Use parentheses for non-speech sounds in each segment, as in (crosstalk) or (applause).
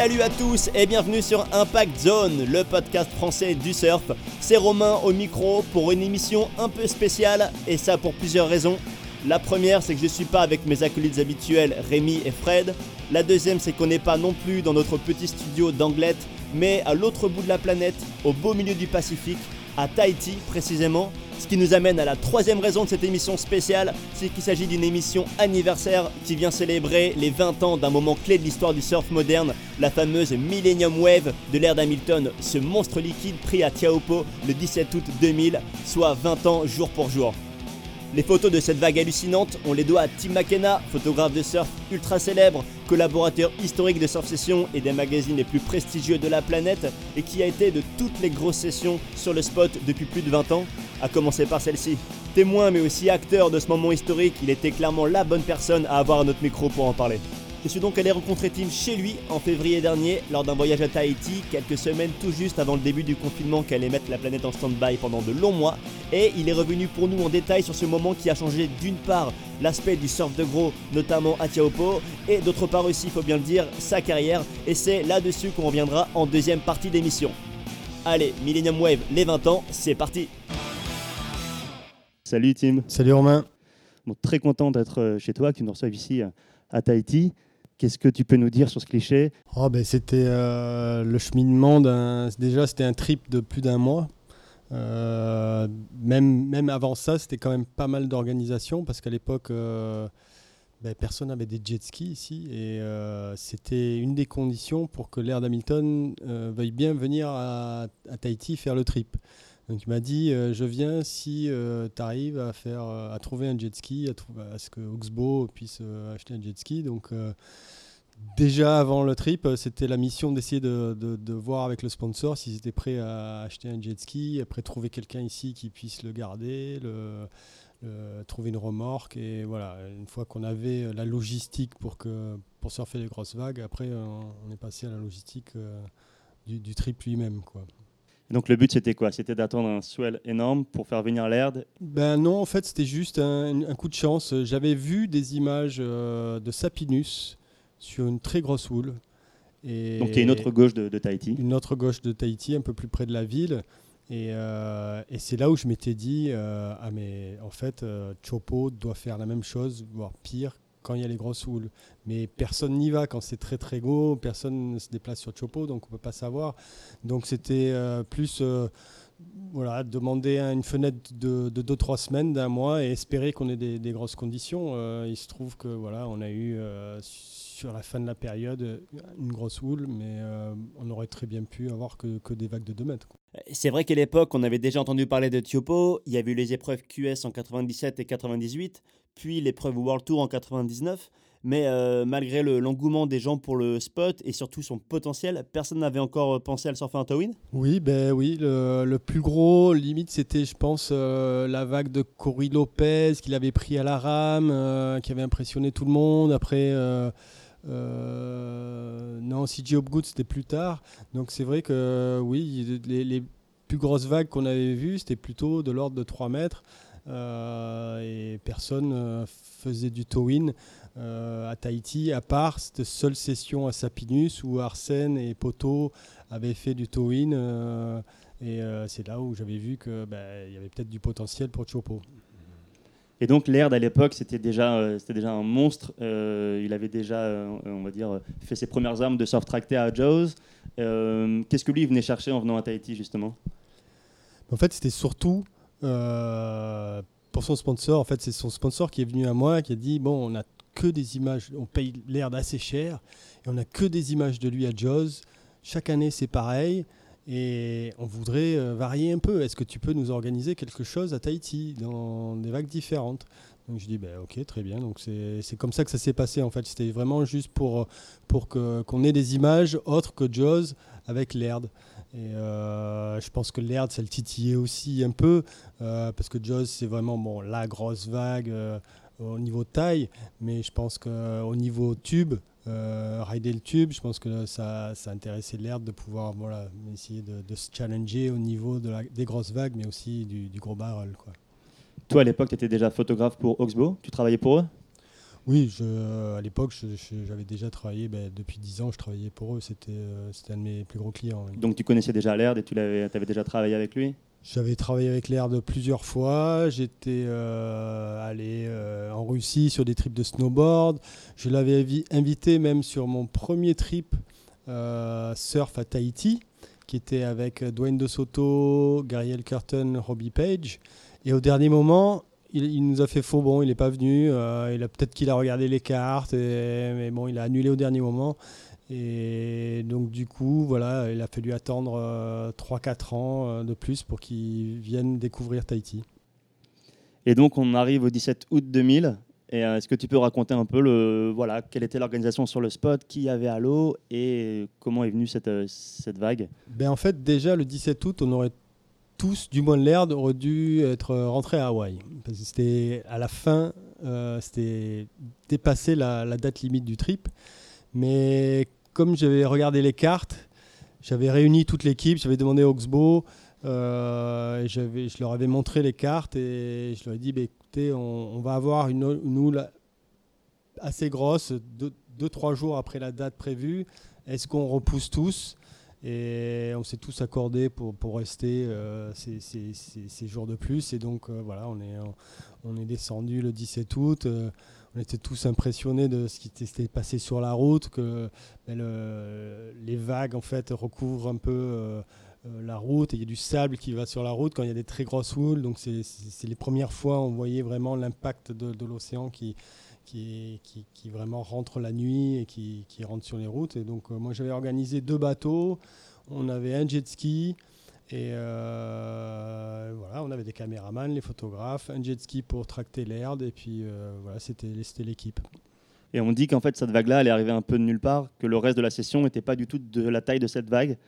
Salut à tous et bienvenue sur Impact Zone, le podcast français du surf. C'est Romain au micro pour une émission un peu spéciale et ça pour plusieurs raisons. La première, c'est que je suis pas avec mes acolytes habituels Rémi et Fred. La deuxième, c'est qu'on n'est pas non plus dans notre petit studio d'Anglette, mais à l'autre bout de la planète, au beau milieu du Pacifique, à Tahiti précisément. Ce qui nous amène à la troisième raison de cette émission spéciale, c'est qu'il s'agit d'une émission anniversaire qui vient célébrer les 20 ans d'un moment clé de l'histoire du surf moderne, la fameuse Millennium Wave de l'ère d'Hamilton, ce monstre liquide pris à Tiaopo le 17 août 2000, soit 20 ans jour pour jour. Les photos de cette vague hallucinante, on les doit à Tim McKenna, photographe de surf ultra célèbre, collaborateur historique de Surf Session et des magazines les plus prestigieux de la planète, et qui a été de toutes les grosses sessions sur le spot depuis plus de 20 ans, à commencer par celle-ci. Témoin mais aussi acteur de ce moment historique, il était clairement la bonne personne à avoir à notre micro pour en parler. Je suis donc allé rencontrer Tim chez lui en février dernier lors d'un voyage à Tahiti, quelques semaines tout juste avant le début du confinement qui allait mettre la planète en stand-by pendant de longs mois. Et il est revenu pour nous en détail sur ce moment qui a changé d'une part l'aspect du surf de gros, notamment à Tiaopo, et d'autre part aussi, il faut bien le dire, sa carrière. Et c'est là-dessus qu'on reviendra en deuxième partie d'émission. Allez, Millennium Wave, les 20 ans, c'est parti Salut Tim. Salut Romain. Bon, très content d'être chez toi, que tu nous reçoives ici à Tahiti. Qu'est-ce que tu peux nous dire sur ce cliché? Oh ben, C'était euh, le cheminement d'un. Déjà, c'était un trip de plus d'un mois. Euh, même, même avant ça, c'était quand même pas mal d'organisation parce qu'à l'époque, euh, ben, personne n'avait des jet skis ici et c'était une des conditions pour que l'air d'Hamilton veuille bien venir à, à, Tahiti faire le trip. Donc il m'a dit je viens si tu arrives à faire à trouver un jet ski, à, trouver, à ce que Oxbow puisse acheter un jet ski. Donc déjà avant le trip, euh, c'était la mission d'essayer de, de, voir avec le sponsor s'ils étaient prêts à acheter un jet ski, après trouver quelqu'un ici qui puisse le garder, le, trouver une remorque. Et voilà, une fois qu'on avait euh, la logistique pour, que, pour surfer les grosses vagues, après euh, on est passé à la logistique du, du, trip lui-même. quoi. Donc le but c'était quoi? C'était d'attendre un swell énorme pour faire venir l'air Ben non, en fait c'était juste un, un, coup de chance. J'avais vu des images de Sapinus sur une très grosse houle. Et Donc il y a une autre gauche de, Tahiti. Une autre gauche de Tahiti, un peu plus près de la ville. Et, euh, et c'est là où je m'étais dit, euh, ah mais en fait, euh, Chopo doit faire la même chose, voire pire, quand il y a les grosses houles. Mais personne n'y va quand c'est très très gros, personne ne se déplace sur Chopo, donc on ne peut pas savoir. Donc c'était plus voilà, demander une fenêtre de 2-3 semaines, d'un mois, et espérer qu'on ait des, grosses conditions. il se trouve que voilà, on a eu sur la fin de la période une grosse houle, mais euh, on aurait très bien pu avoir que, que des vagues de 2 mètres. C'est vrai qu'à l'époque, on avait déjà entendu parler de Tiopo, il y avait eu les épreuves QS en 97 et 98, puis l'épreuve World Tour en 99. Mais euh, malgré l'engouement des gens pour le spot et surtout son potentiel, personne n'avait encore pensé à le surfer en Towin Oui, ben oui. Le, plus gros, limite, c'était, je pense, euh, la vague de Cory Lopez qu'il avait pris à la rame, qui avait impressionné tout le monde. Après, euh, non, CJ Hopgood, c'était plus tard. Donc c'est vrai que oui, les, plus grosses vagues qu'on avait vues, c'était plutôt de l'ordre de 3 mètres. Euh, et personne euh, faisait du towin à Tahiti, à part cette seule session à Sapinus où Arsène et Poto avaient fait du towin. et c'est là où j'avais vu qu'il bah, y avait peut-être du potentiel pour Chopo. Et donc Laird à l'époque, c'était déjà, euh, c'était déjà un monstre. Euh, il avait déjà, euh, on va dire, fait ses premières armes de surf tracté à Jaws. Qu'est-ce que lui venait chercher en venant à Tahiti justement? En fait, c'était surtout pour son sponsor. En fait, c'est son sponsor qui est venu à moi, qui a dit bon, on a que des images, on paye Laird assez cher, et on a que des images de lui à Jaws. Chaque année, c'est pareil. Et on voudrait euh, varier un peu. Est-ce que tu peux nous organiser quelque chose à Tahiti, dans des vagues différentes? Donc je dis, ben, ok, très bien. Donc c'est comme ça que ça s'est passé en fait. C'était vraiment juste pour, pour qu'on ait des images autres que Jaws avec l'Aird. Et euh, je pense que l'Aird, ça le titillait aussi un peu, euh, parce que Jaws, c'est vraiment bon, la grosse vague au niveau taille, mais je pense qu'au niveau tube, euh, rider le tube, je pense que ça, ça intéressait l'air de pouvoir voilà, essayer de, se challenger au niveau de la, des grosses vagues, mais aussi du, gros barrel. Quoi. Toi, à l'époque, tu étais déjà photographe pour Oxbow? Tu travaillais pour eux? Oui, à l'époque, j'avais déjà travaillé, ben, depuis 10 ans, je travaillais pour eux, c'était un de mes plus gros clients. Donc tu connaissais déjà Laird et tu avais, avais déjà travaillé avec lui? J'avais travaillé avec Laird plusieurs fois. J'étais allé en Russie sur des trips de snowboard. Je l'avais invité même sur mon premier trip surf à Tahiti qui était avec Dwayne De Soto, Gabriel Curtin, Robbie Page. Et au dernier moment, il, nous a fait faux bon, il n'est pas venu. Euh, peut-être qu'il a regardé les cartes, mais bon, il a annulé au dernier moment. Et donc du coup, voilà, il a fallu attendre 3-4 euh, ans euh, de plus pour qu'il vienne découvrir Tahiti. Et donc on arrive au 17 août 2000. Et euh, est-ce que tu peux raconter un peu le, voilà, quelle était l'organisation sur le spot, qui y avait à l'eau et comment est venue cette, euh, cette vague? Ben En fait, déjà le 17 août, on aurait tous, du moins l'air, aurait dû être rentrés à Hawaï. Parce que c'était à la fin, c'était dépassé la, la, date limite du trip. Mais comme j'avais regardé les cartes, j'avais réuni toute l'équipe, j'avais demandé à Oxbow, euh, je leur avais montré les cartes et je leur ai dit bah, écoutez, on, va avoir une, houle assez grosse, 2-3 jours après la date prévue. Est-ce qu'on repousse tous? Et on s'est tous accordés pour, rester euh, ces, jours de plus. Et donc euh, voilà, on est descendu le 17 août. On était tous impressionnés de ce qui s'était passé sur la route, que ben, les vagues en fait recouvrent un peu euh, la route, et il y a du sable qui va sur la route quand il y a des très grosses houles. Donc c'est les premières fois on voyait vraiment l'impact de, l'océan qui, qui, vraiment rentre la nuit et qui, qui rentre sur les routes. Et donc euh, moi j'avais organisé deux bateaux, on avait un jet ski. Et euh, voilà, on avait des caméramans, les photographes, un jet ski pour tracter l'herbe, et puis voilà, c'était l'équipe. Et on dit qu'en fait, cette vague-là, elle est arrivée un peu de nulle part, que le reste de la session n'était pas du tout de la taille de cette vague.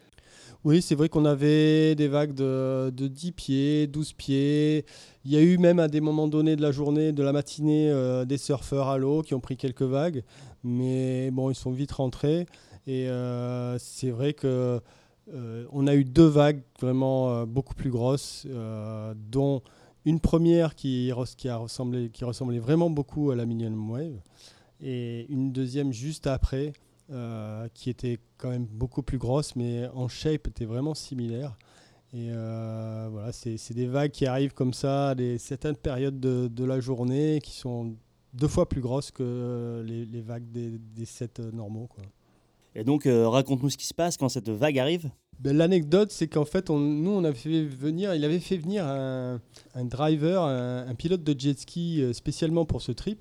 Oui, c'est vrai qu'on avait des vagues de, 10 pieds, 12 pieds. Il y a eu même à des moments donnés de la journée, de la matinée, euh, des surfeurs à l'eau qui ont pris quelques vagues. Mais bon, ils sont vite rentrés. Et euh, c'est vrai que euh, on a eu deux vagues vraiment beaucoup plus grosses, dont une première qui, a ressemblé, ressemblait vraiment beaucoup à la Minion Wave, et une deuxième juste après euh, qui était quand même beaucoup plus grosse, mais en shape était vraiment similaire. Et euh, voilà, c'est des vagues qui arrivent comme ça à certaines périodes de, la journée qui sont deux fois plus grosses que les, vagues des, sets normaux. Et donc, euh, raconte-nous ce qui se passe quand cette vague arrive. Ben, L'anecdote, c'est qu'en fait, on, nous, on avait fait venir, il avait fait venir un, driver, un, pilote de jet ski spécialement pour ce trip,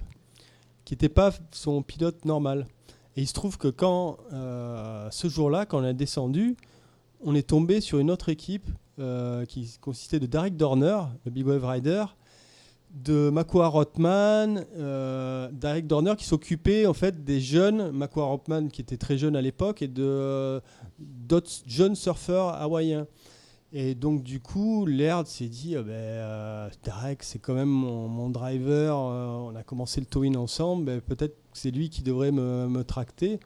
qui n'était pas son pilote normal. Et il se trouve que quand, euh, ce jour-là, quand on a descendu, on est tombé sur une autre équipe euh, qui consistait de Derek Dorner, le Big Wave Rider, de Makua Rothman, euh, Derek Dorner qui s'occupait en fait des jeunes, Makua Rothman qui était très jeune à l'époque, et d'autres jeunes surfeurs hawaïens. Et donc, du coup, Laird s'est dit ah ben, euh, Derek, c'est quand même mon, driver. Euh, on a commencé le towing ensemble. Ben, peut-être que c'est lui qui devrait me, tracter.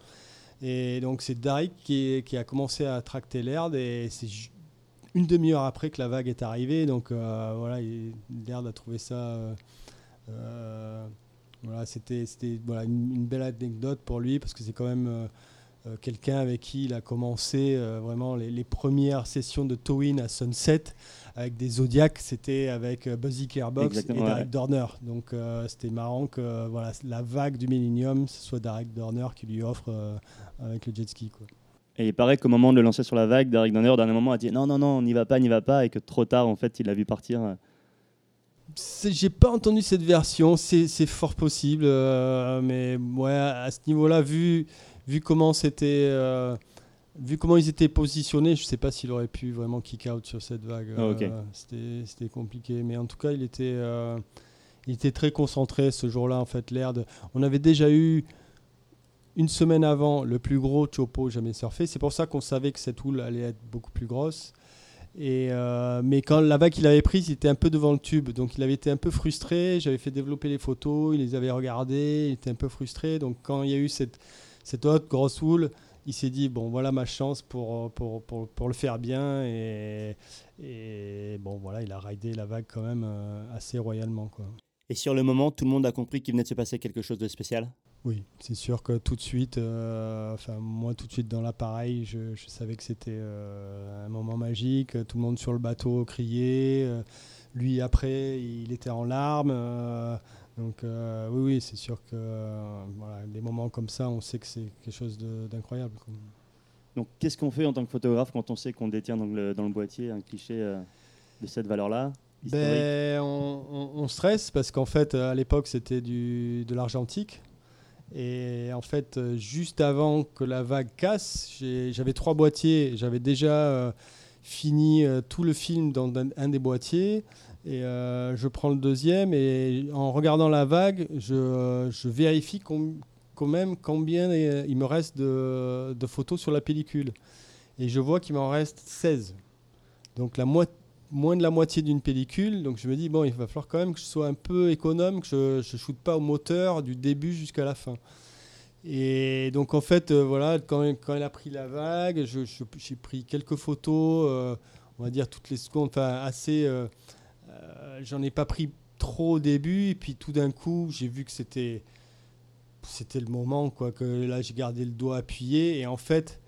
Et donc, c'est Derek qui, qui, a commencé à tracter Laird. Et c'est une demi-heure après que la vague est arrivée. Donc, euh, voilà, Laird a trouvé ça. voilà, c'était voilà, une, une, belle anecdote pour lui parce que c'est quand même euh, quelqu'un avec qui il a commencé euh, vraiment les, premières sessions de towing à Sunset avec des Zodiacs, c'était avec euh, Buzzy Carebox et Derek Dorner. Donc c'était marrant que voilà, la vague du Millennium, ce soit Derek Dorner qui lui offre avec le jet ski. Quoi. Et il paraît qu'au moment de le lancer sur la vague, Derek Dorner, au dernier moment, a dit non, non, non, on n'y va pas, n'y va pas, et que trop tard, en fait, il l'a vu partir. J'ai pas entendu cette version, c'est fort possible, mais ouais, à ce niveau-là, vu vu comment c'était. Euh, vu comment ils étaient positionnés, je sais pas s'il aurait pu vraiment kick out sur cette vague. Euh, c'était compliqué. Mais en tout cas, il était, euh, il était très concentré ce jour-là. En fait, l'air On avait déjà eu une semaine avant le plus gros chopo jamais surfé. C'est pour ça qu'on savait que cette houle allait être beaucoup plus grosse. Et mais quand la vague qu'il avait prise, il était un peu devant le tube, donc il avait été un peu frustré. J'avais fait développer les photos, il les avait regardées, il était un peu frustré. Donc quand il y a eu cette, cette autre grosse houle, il s'est dit bon voilà ma chance pour, pour, pour, pour le faire bien et, et, bon voilà il a raidé la vague quand même euh, assez royalement quoi. Et sur le moment, tout le monde a compris qu'il venait de se passer quelque chose de spécial? Oui, c'est sûr que tout de suite, euh, enfin moi tout de suite dans l'appareil, je, savais que c'était euh, un moment magique. Tout le monde sur le bateau criait. Euh, lui après, il était en larmes. donc oui, oui, c'est sûr que voilà, des moments comme ça, on sait que c'est quelque chose d'incroyable. Donc qu'est-ce qu'on fait en tant que photographe quand on sait qu'on détient dans le, dans le boîtier un cliché de cette valeur-là ben, on, stresse parce qu'en fait, à l'époque, c'était de l'argentique. Et en fait, juste avant que la vague casse, j'avais trois boîtiers. J'avais déjà euh, fini euh, tout le film dans un, des boîtiers. Et euh, je prends le deuxième. Et en regardant la vague, je, vérifie quand même combien il me reste de, de, photos sur la pellicule. Et je vois qu'il m'en reste 16. Donc la moitié moins de la moitié d'une pellicule. Donc je me dis, bon, il va falloir quand même que je sois un peu économe, que je ne shoote pas au moteur du début jusqu'à la fin. Et donc en fait, euh, voilà, quand, quand, elle a pris la vague, j'ai pris quelques photos, euh, on va dire toutes les secondes, enfin assez. Euh, j'en ai pas pris trop au début, et puis tout d'un coup, j'ai vu que c'était c'était le moment, quoi, que là j'ai gardé le doigt appuyé, et en fait,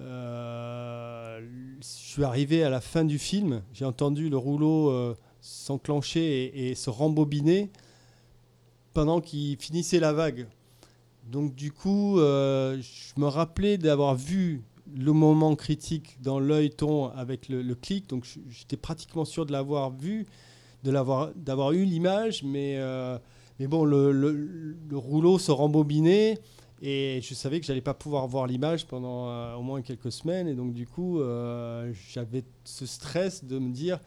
euh, je suis arrivé à la fin du film, j'ai entendu le rouleau euh, s'enclencher et, se rembobiner pendant qu'il finissait la vague. Donc du coup, euh, je me rappelais d'avoir vu le moment critique dans l'œil ton avec le, clic, donc j'étais pratiquement sûr de l'avoir vu, d'avoir eu l'image, mais, mais bon, le, le, rouleau se rembobinait. Et je savais que j'allais pas pouvoir voir l'image pendant euh, au moins quelques semaines. Et donc, du coup, euh, j'avais ce stress de me dire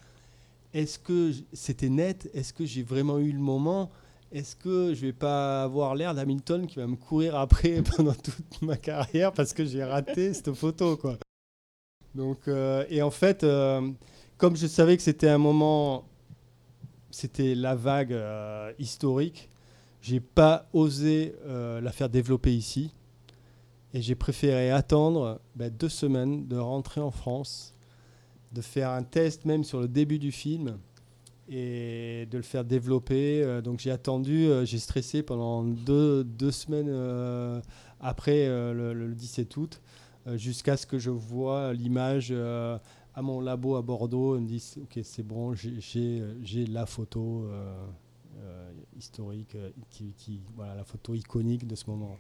est-ce que c'était net? Est-ce que j'ai vraiment eu le moment? Est-ce que je vais pas avoir l'air d'Hamilton qui va me courir après (laughs) pendant toute ma carrière parce que j'ai raté cette photo quoi? Donc, euh, et en fait, comme je savais que c'était un moment, c'était la vague historique, j'ai pas osé euh, la faire développer ici. Et j'ai préféré attendre bah, deux semaines de rentrer en France, de faire un test même sur le début du film et de le faire développer. Euh, donc j'ai attendu, euh, j'ai stressé pendant deux, deux semaines après le, 17 août, jusqu'à ce que je vois l'image à mon labo à Bordeaux. Ils me disent, ok c'est bon, j'ai la photo. Euh, historique, euh, qui, voilà, la photo iconique de ce moment.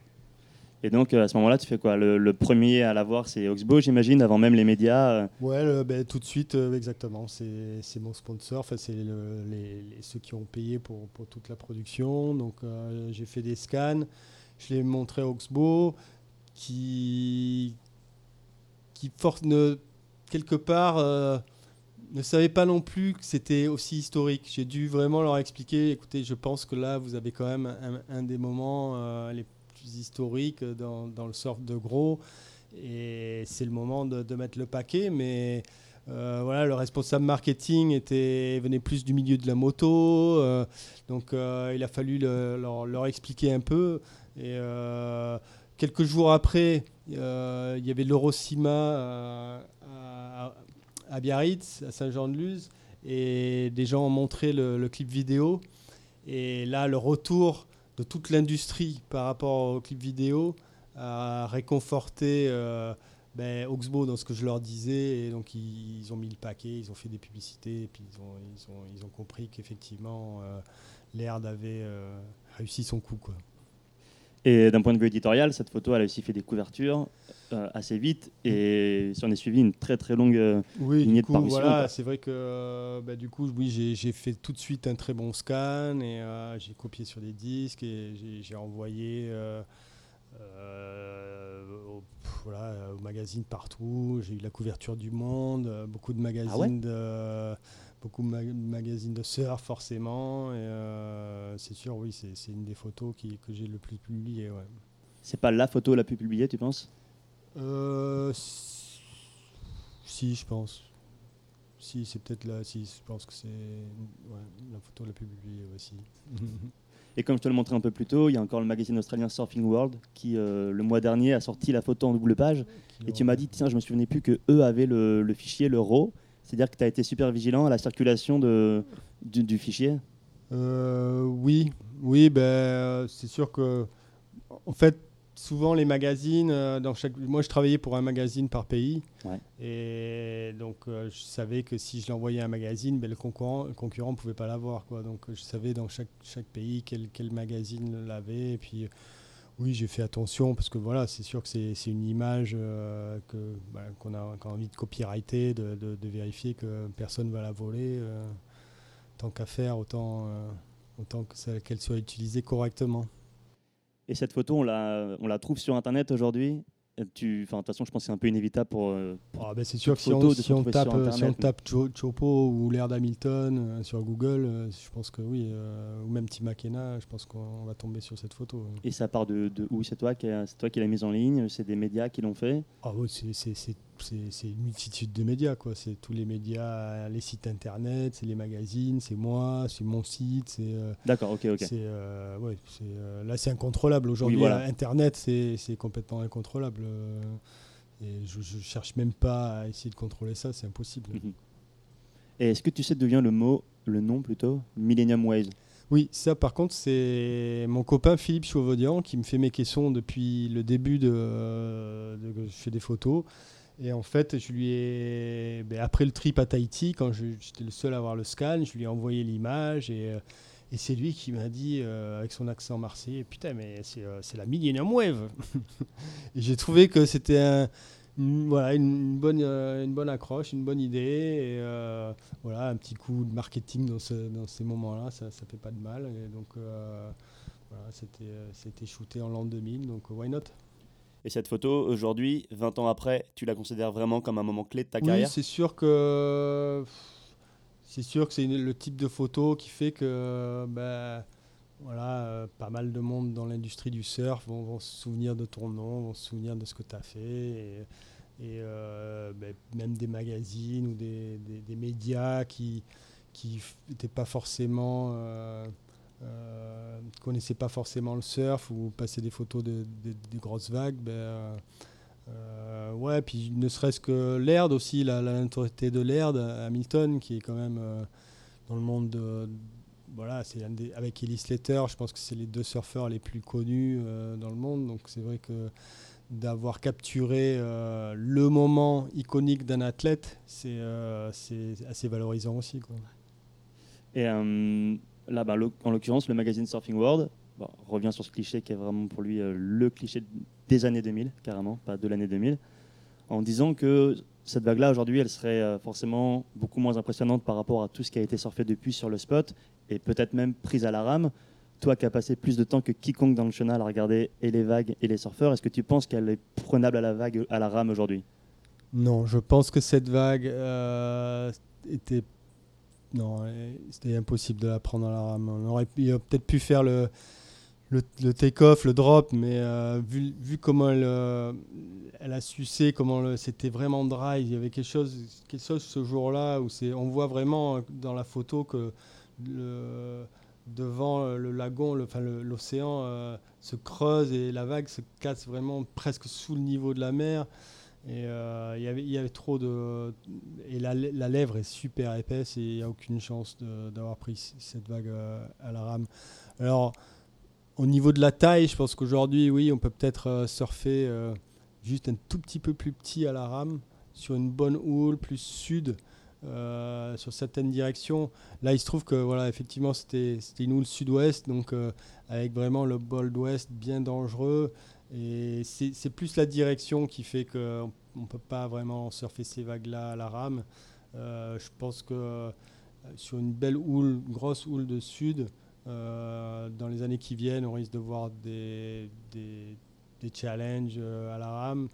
Et donc euh, à ce moment-là, tu fais quoi? Le, premier à la voir, c'est Oxbow, j'imagine, avant même les médias Ouais, ben, tout de suite, exactement. C'est mon sponsor, enfin, c'est les, ceux qui ont payé pour, pour toute la production. Donc j'ai fait des scans, je l'ai montré à Oxbow, qui, qui force, ne, quelque part ne savais pas non plus que c'était aussi historique. J'ai dû vraiment leur expliquer, écoutez, je pense que là, vous avez quand même un, des moments euh, les plus historiques dans, le surf de gros. Et c'est le moment de, mettre le paquet. Mais euh, voilà, le responsable marketing était, venait plus du milieu de la moto. Euh, donc il a fallu leur, expliquer un peu. Et quelques jours après, il y avait l'Eurocima à Biarritz, à Saint-Jean-de-Luz, et des gens ont montré le, clip vidéo. Et là, le retour de toute l'industrie par rapport au clip vidéo a réconforté euh, ben, dans ce que je leur disais. Et donc, ils, ont mis le paquet, ils ont fait des publicités, et puis ils ont, compris qu'effectivement, euh, l'Aird avait euh, réussi son coup. Et d'un point de vue éditorial, cette photo, elle a aussi fait des couvertures euh, assez vite et si on est suivi une très très longue euh, oui, lignée de Voilà, c'est vrai que euh, bah, du coup, oui, j'ai fait tout de suite un très bon scan et j'ai copié sur des disques et j'ai envoyé au, voilà, aux magazines partout. J'ai eu la couverture du Monde, beaucoup de ah magazines de beaucoup de magazines de surf forcément. Et euh, c'est sûr, oui, c'est une des photos qui, que j'ai le plus publiées. Ouais. C'est pas la photo la plus publiée, tu penses? Euh, Si, je pense. Si, c'est peut-être là. Si, je pense que c'est la photo la plus publiée aussi. (laughs) Et comme je te le montrais un peu plus tôt, il y a encore le magazine australien Surfing World qui, euh, le mois dernier, a sorti la photo en double page. et tu m'as dit, tiens, je me souvenais plus que eux avaient le, le fichier, le RAW. C'est-à-dire que tu as été super vigilant à la circulation de, du, fichier? Oui, oui, ben, c'est sûr que, en fait, souvent les magazines, euh, dans chaque... moi je travaillais pour un magazine par pays. Et donc euh, je savais que si je l'envoyais un magazine, ben, le concurrent ne concurrent pouvait pas l'avoir. Quoi. Donc je savais dans chaque, chaque pays quel, quel magazine l'avait. Et puis oui, j'ai fait attention parce que voilà, c'est sûr que c'est une image euh, que, qu'on a, envie de copyrighter, de, vérifier que personne ne va la voler. tant qu'à faire, autant, autant qu'elle soit utilisée correctement. Et cette photo, on la, on la trouve sur Internet aujourd'hui? Tu, de toute façon, je pense que c'est un peu inévitable pour. Euh, ah, ben, c'est sûr que si on, si on tape, si on tape Chopo ou l'air d'Hamilton euh, sur Google, euh, je pense que oui, ou même Tim McKenna, je pense qu'on va tomber sur cette photo. Et ça part de, de où? C'est toi, qui toi qui l'as mise en ligne C'est des médias qui l'ont fait? Ah oui, c'est une multitude de médias. quoi. C'est tous les médias, les sites internet, c'est les magazines, c'est moi, c'est mon site. c'est D'accord, ok, ok. C'est, ouais, là, c'est incontrôlable. Aujourd'hui, Internet, c'est complètement incontrôlable. Euh, et je, ne cherche même pas à essayer de contrôler ça, c'est impossible. Mhm. Et est-ce que tu sais d'où vient le mot, le nom plutôt, Millennium Waves oui, ça par contre, c'est mon copain Philippe Chauvaudian qui me fait mes questions depuis le début de, de, je fais des photos. Et en fait, je lui ai, ben, après le trip à Tahiti, quand j'étais le seul à avoir le scan, je lui ai envoyé l'image et euh, c'est lui qui m'a dit, euh, avec son accent marseillais, putain, mais c'est euh, la Millennium Wave. (laughs) et j'ai trouvé que c'était une bonne accroche, une bonne idée. Et voilà, un petit coup de marketing dans, ce, dans ces moments-là, ça ne fait pas de mal. Et donc, voilà, c'était shooté en l'an 2000, donc why not? Et cette photo, aujourd'hui, 20 ans après, tu la considères vraiment comme un moment clé de ta carrière Oui, c'est sûr que c'est sûr que c'est le type de photo qui fait que ben, voilà, euh, pas mal de monde dans l'industrie du surf vont, se souvenir de ton nom, vont se souvenir de ce que tu as fait. Et, euh, ben, même des magazines ou des, médias qui n'étaient pas forcément. Euh, connaissaient pas forcément le surf ou passaient des photos de, grosses vagues, ben, euh, ouais, puis ne serait-ce que l'Aird aussi, la, la notoriété de l'Aird, Hamilton, qui est quand même euh, dans le monde de. Voilà, c'est avec Ellie Slater, je pense que c'est les deux surfeurs les plus connus euh, dans le monde. Donc c'est vrai que d'avoir capturé le moment iconique d'un athlète, c'est assez valorisant aussi. Quoi. Et là, bah, en l'occurrence, le magazine Surfing World revient sur ce cliché qui est vraiment pour lui le cliché des années 2000, carrément, pas de l'année 2000, en disant que cette vague-là, aujourd'hui, elle serait euh, forcément beaucoup moins impressionnante par rapport à tout ce qui a été surfé depuis sur le spot, et peut-être même prise à la rame. Toi qui as passé plus de temps que quiconque dans le chenal à regarder et les vagues et les surfeurs, est-ce que tu penses qu'elle est prenable à la vague, à la rame aujourd'hui? Non, je pense que cette vague euh, était non, c'était impossible de la prendre à la rame. On aurait peut-être pu faire le, le, take-off, le drop, mais euh, vu, vu, comment elle, euh, elle a sucé, comment c'était vraiment dry, il y avait quelque chose, quelque chose ce jour-là où on voit vraiment dans la photo que le, devant le lagon, l'océan euh, se creuse et la vague se casse vraiment presque sous le niveau de la mer. Et avait, il y avait trop de. Et la, la lèvre est super épaisse et il n'y a aucune chance d'avoir pris cette vague à la rame. Alors, au niveau de la taille, je pense qu'aujourd'hui, oui, on peut peut-être euh, surfer euh, juste un tout petit peu plus petit à la rame, sur une bonne houle, plus sud, euh, sur certaines directions. Là, il se trouve que, voilà, effectivement, c'était une houle sud-ouest, donc avec vraiment le bol d'ouest bien dangereux. Et c'est plus la direction qui fait qu'on ne peut pas vraiment surfer ces vagues-là à la rame. je pense que sur une belle houle, grosse houle de sud, euh, dans les années qui viennent, on risque de voir des, challenges euh, à la rame.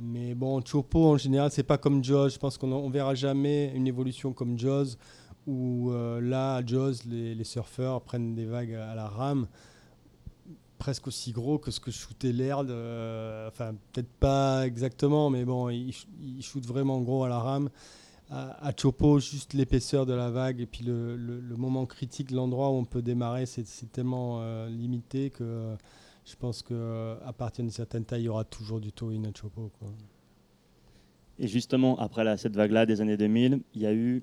Mais bon, Chopo en général, c'est pas comme Jaws. Je pense qu'on ne verra jamais une évolution comme Jaws, où euh, là, à Jaws, les, surfeurs prennent des vagues à la rame presque aussi gros que ce que shootait l'Aird. enfin, peut-être pas exactement, mais bon, ils, ils shootent vraiment gros à la rame à, Chopo, juste l'épaisseur de la vague et puis le, moment critique, l'endroit où on peut démarrer, c'est tellement euh, limité que euh, je pense qu'à euh, partir d'une certaine taille, il y aura toujours du towing à Chopo. Et justement, après cette vague-là des années 2000, il y a eu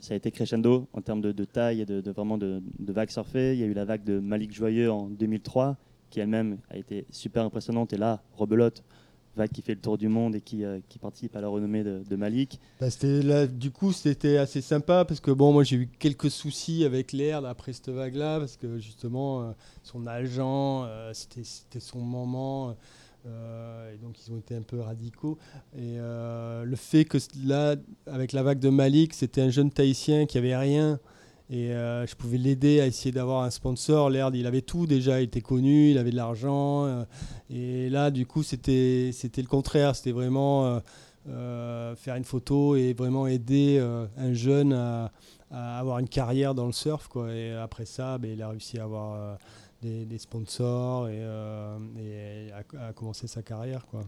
ça a été crescendo en termes de, taille et de, vraiment de, vagues surfées. Il y a eu la vague de Malik Joyeux en 2003, qui elle-même a été super impressionnante. Et là, rebelote, vague qui fait le tour du monde et qui, qui participe à la renommée de, Malik. Bah, du coup, c'était assez sympa parce que bon, moi j'ai eu quelques soucis avec l'air après cette vague-là parce que justement, son agent, c'était son moment. Euh, et donc ils ont été un peu radicaux. Et euh, le fait que là, avec la vague de Malik, c'était un jeune Tahitien qui avait rien. Et euh, je pouvais l'aider à essayer d'avoir un sponsor. L'air, il avait tout déjà, il était connu, il avait de l'argent. et là, du coup, c'était le contraire. C'était vraiment faire une photo et vraiment aider un jeune à, avoir une carrière dans le surf. Et après ça, ben, il a réussi à avoir des, sponsors et, euh, a, commencé sa carrière. Quoi.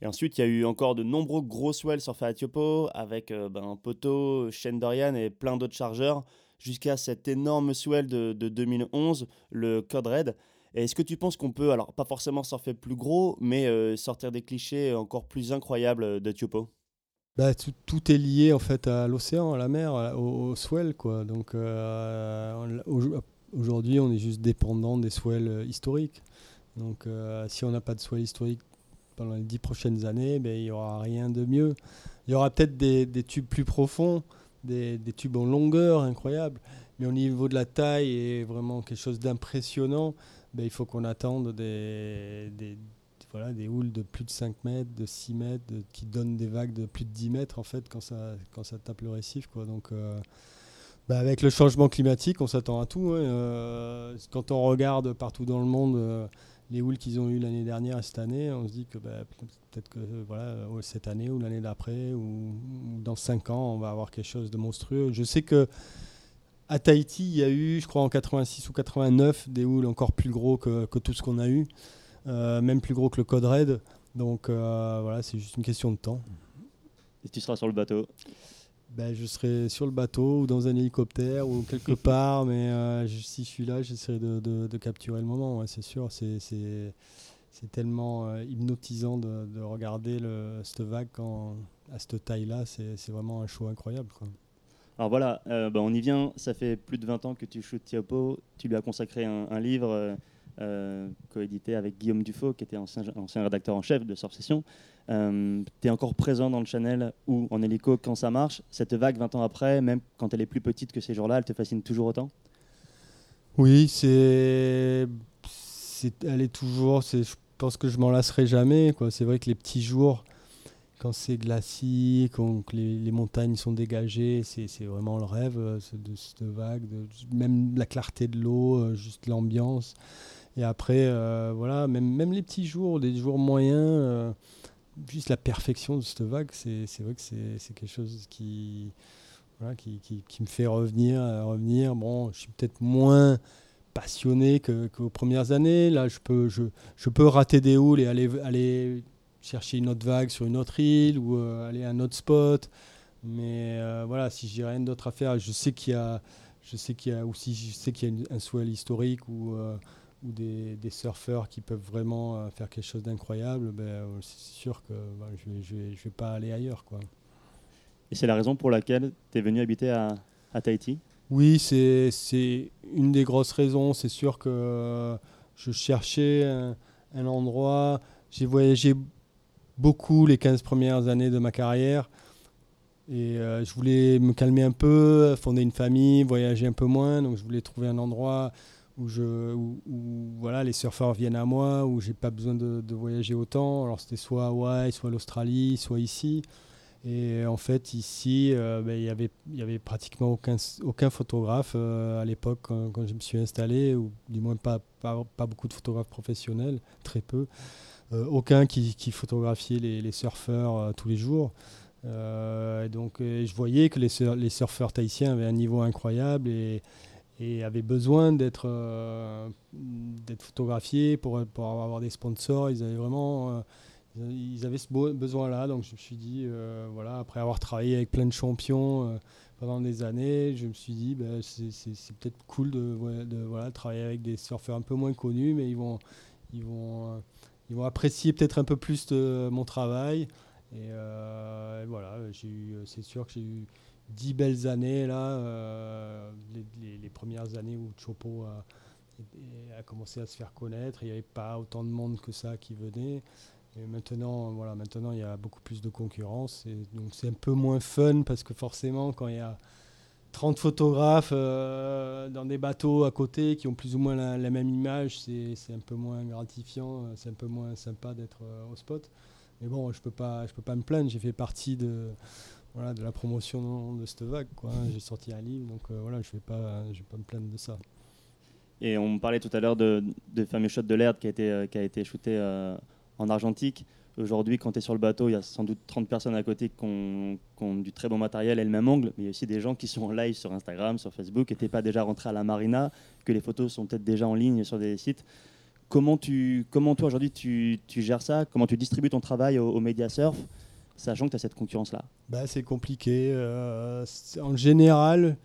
Et ensuite, il y a eu encore de nombreux gros swells sur Faatiopo avec euh, ben, Poto, Shane Dorian et plein d'autres chargeurs jusqu'à cet énorme swell de, 2011, le Code Red. Est-ce que tu penses qu'on peut, alors pas forcément surfer plus gros, mais euh, sortir des clichés encore plus incroyables de Tiopo? Bah, tout, est lié en fait à l'océan, à la mer, au, swell quoi. Donc Aujourd'hui, on est juste dépendant des swells euh, historiques. Donc, euh, si on n'a pas de swell historique pendant les dix prochaines années, ben, il n'y aura rien de mieux. Il y aura peut-être des, tubes plus profonds, des, tubes en longueur incroyables, mais au niveau de la taille et vraiment quelque chose d'impressionnant, ben, il faut qu'on attende des, voilà, des houles de plus de 5 mètres, de 6 mètres, qui donnent des vagues de plus de 10 mètres en fait quand ça, quand ça tape le récif. Quoi. Donc, euh, bah, avec le changement climatique, on s'attend à tout. Hein. Euh, quand on regarde partout dans le monde euh, les houles qu'ils ont eues l'année dernière et cette année, on se dit que bah, peut-être que voilà, euh, cette année ou l'année d'après ou, dans 5 ans, on va avoir quelque chose de monstrueux. Je sais que Tahiti, il y a eu, je crois en 86 ou 89, des houles encore plus gros que, que tout ce qu'on a eu, même plus gros que le Code Red. Donc voilà, c'est juste une question de temps. Et tu seras sur le bateau? Ben, je serai sur le bateau ou dans un hélicoptère ou quelque (laughs) part, mais euh, si je suis là, j'essaierai de, de, capturer le moment, c'est sûr. C'est, tellement euh, hypnotisant de, de, regarder le, cette vague quand, à cette taille-là, c'est, vraiment un show incroyable. Quoi. Alors voilà, euh, ben, on y vient, ça fait plus de 20 ans que tu shootes Tiapo, tu lui as consacré un, livre coédité avec Guillaume Dufaux, qui était ancien, rédacteur en chef de Surf Session. Euh, tu es encore présent dans le channel ou en hélico quand ça marche. Cette vague, 20 ans après, même quand elle est plus petite que ces jours-là, elle te fascine toujours autant? Oui, c'est. Elle est toujours. Je pense que je m'en lasserai jamais. C'est vrai que les petits jours, quand c'est glacial, quand les, montagnes sont dégagées, c'est vraiment le rêve euh, de cette vague. même la clarté de l'eau, euh, juste l'ambiance. Et après, voilà, même, même les petits jours, des jours moyens juste la perfection de cette vague, c'est vrai que c'est quelque chose qui, qui, qui, me fait revenir, revenir. Bon, je suis peut-être moins passionné qu'aux premières années. Là, je peux, je, je, peux rater des houles et aller, aller chercher une autre vague sur une autre île ou euh, aller à un autre spot. Mais euh, voilà, si j'ai rien d'autre à faire, je sais qu'il y a, je sais qu'il y a aussi, je sais qu'il y a un swell historique ou euh, ou des, des, surfeurs qui peuvent vraiment euh, faire quelque chose d'incroyable, ben, euh, c'est sûr que ben, je ne vais, je vais, je vais, pas aller ailleurs. Quoi. Et c'est la raison pour laquelle tu es venu habiter à, à Tahiti? Oui, c'est une des grosses raisons. C'est sûr que euh, je cherchais un, un endroit. J'ai voyagé beaucoup les 15 premières années de ma carrière. Et je voulais me calmer un peu, fonder une famille, voyager un peu moins. Donc je voulais trouver un endroit où, je, voilà, les surfeurs viennent à moi, où j'ai pas besoin de, voyager autant. Alors c'était soit Hawaï, soit l'Australie, soit ici. Et en fait, ici, euh, ben, il avait, y avait pratiquement aucun, photographe euh, à l'époque quand, je me suis installé, ou du moins pas, beaucoup de photographes professionnels, très peu. Euh, aucun qui, photographiait les, surfeurs tous les jours. donc, je voyais que les, les surfeurs tahitiens avaient un niveau incroyable et, et avaient besoin d'être euh, d'être photographiés pour, avoir des sponsors. Ils avaient vraiment euh, ils avaient ce besoin-là. Donc je me suis dit, euh, voilà, après avoir travaillé avec plein de champions pendant des années, je me suis dit, bah, c'est peut-être cool de, voilà, travailler avec des surfeurs un peu moins connus, mais ils vont, ils vont, ils vont apprécier peut-être un peu plus mon travail. Et voilà, c'est sûr que j'ai eu dix belles années, là, les, premières années où Chopo a, commencé à se faire connaître. Il n'y avait pas autant de monde que ça qui venait. Et maintenant, voilà, maintenant, il y a beaucoup plus de concurrence. Donc, c'est un peu moins fun parce que forcément, quand il y a 30 photographes euh, dans des bateaux à côté qui ont plus ou moins la, même image, c'est un peu moins gratifiant, c'est un peu moins sympa d'être euh, au spot. Mais bon, je peux pas, je peux pas me plaindre. J'ai fait partie de, voilà, de la promotion de cette vague. J'ai sorti un livre, donc euh, voilà, je vais pas, je vais pas me plaindre de ça. Et on parlait tout à l'heure de, de fameux shot de l'air qui a été, qui a été shooté en argentique. Aujourd'hui, quand tu es sur le bateau, il y a sans doute 30 personnes à côté qui ont, du très bon matériel et le même angle, mais il y a aussi des gens qui sont en live sur Instagram, sur Facebook, et tu pas déjà rentré à la marina, que les photos sont peut-être déjà en ligne sur des sites. Comment, tu, comment toi aujourd'hui tu, gères ça? Comment tu distribues ton travail au, au surf, sachant que tu as cette concurrence-là bah, C'est compliqué. Euh, en, général,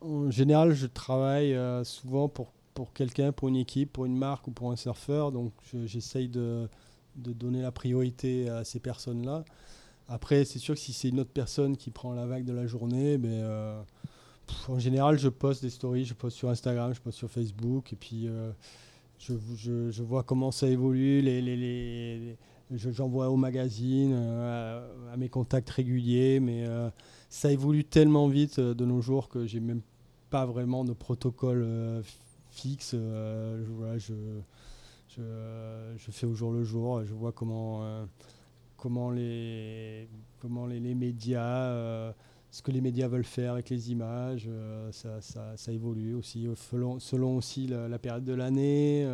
en général, je travaille euh, souvent pour, pour quelqu'un, pour une équipe, pour une marque ou pour un surfeur, donc j'essaye de de donner la priorité à ces personnes-là. Après, c'est sûr que si c'est une autre personne qui prend la vague de la journée, ben, euh, en général, je poste des stories, je poste sur Instagram, je poste sur Facebook, et puis je, je, vois comment ça évolue. Les, les J'envoie au magazine, euh, à, mes contacts réguliers, mais ça évolue tellement vite de nos jours que j'ai même pas vraiment de protocole fixe. Je, fais au jour le jour, je vois comment, euh, comment, les, comment les, médias, euh, ce que les médias veulent faire avec les images, euh, ça, ça, évolue aussi selon aussi la, période de l'année,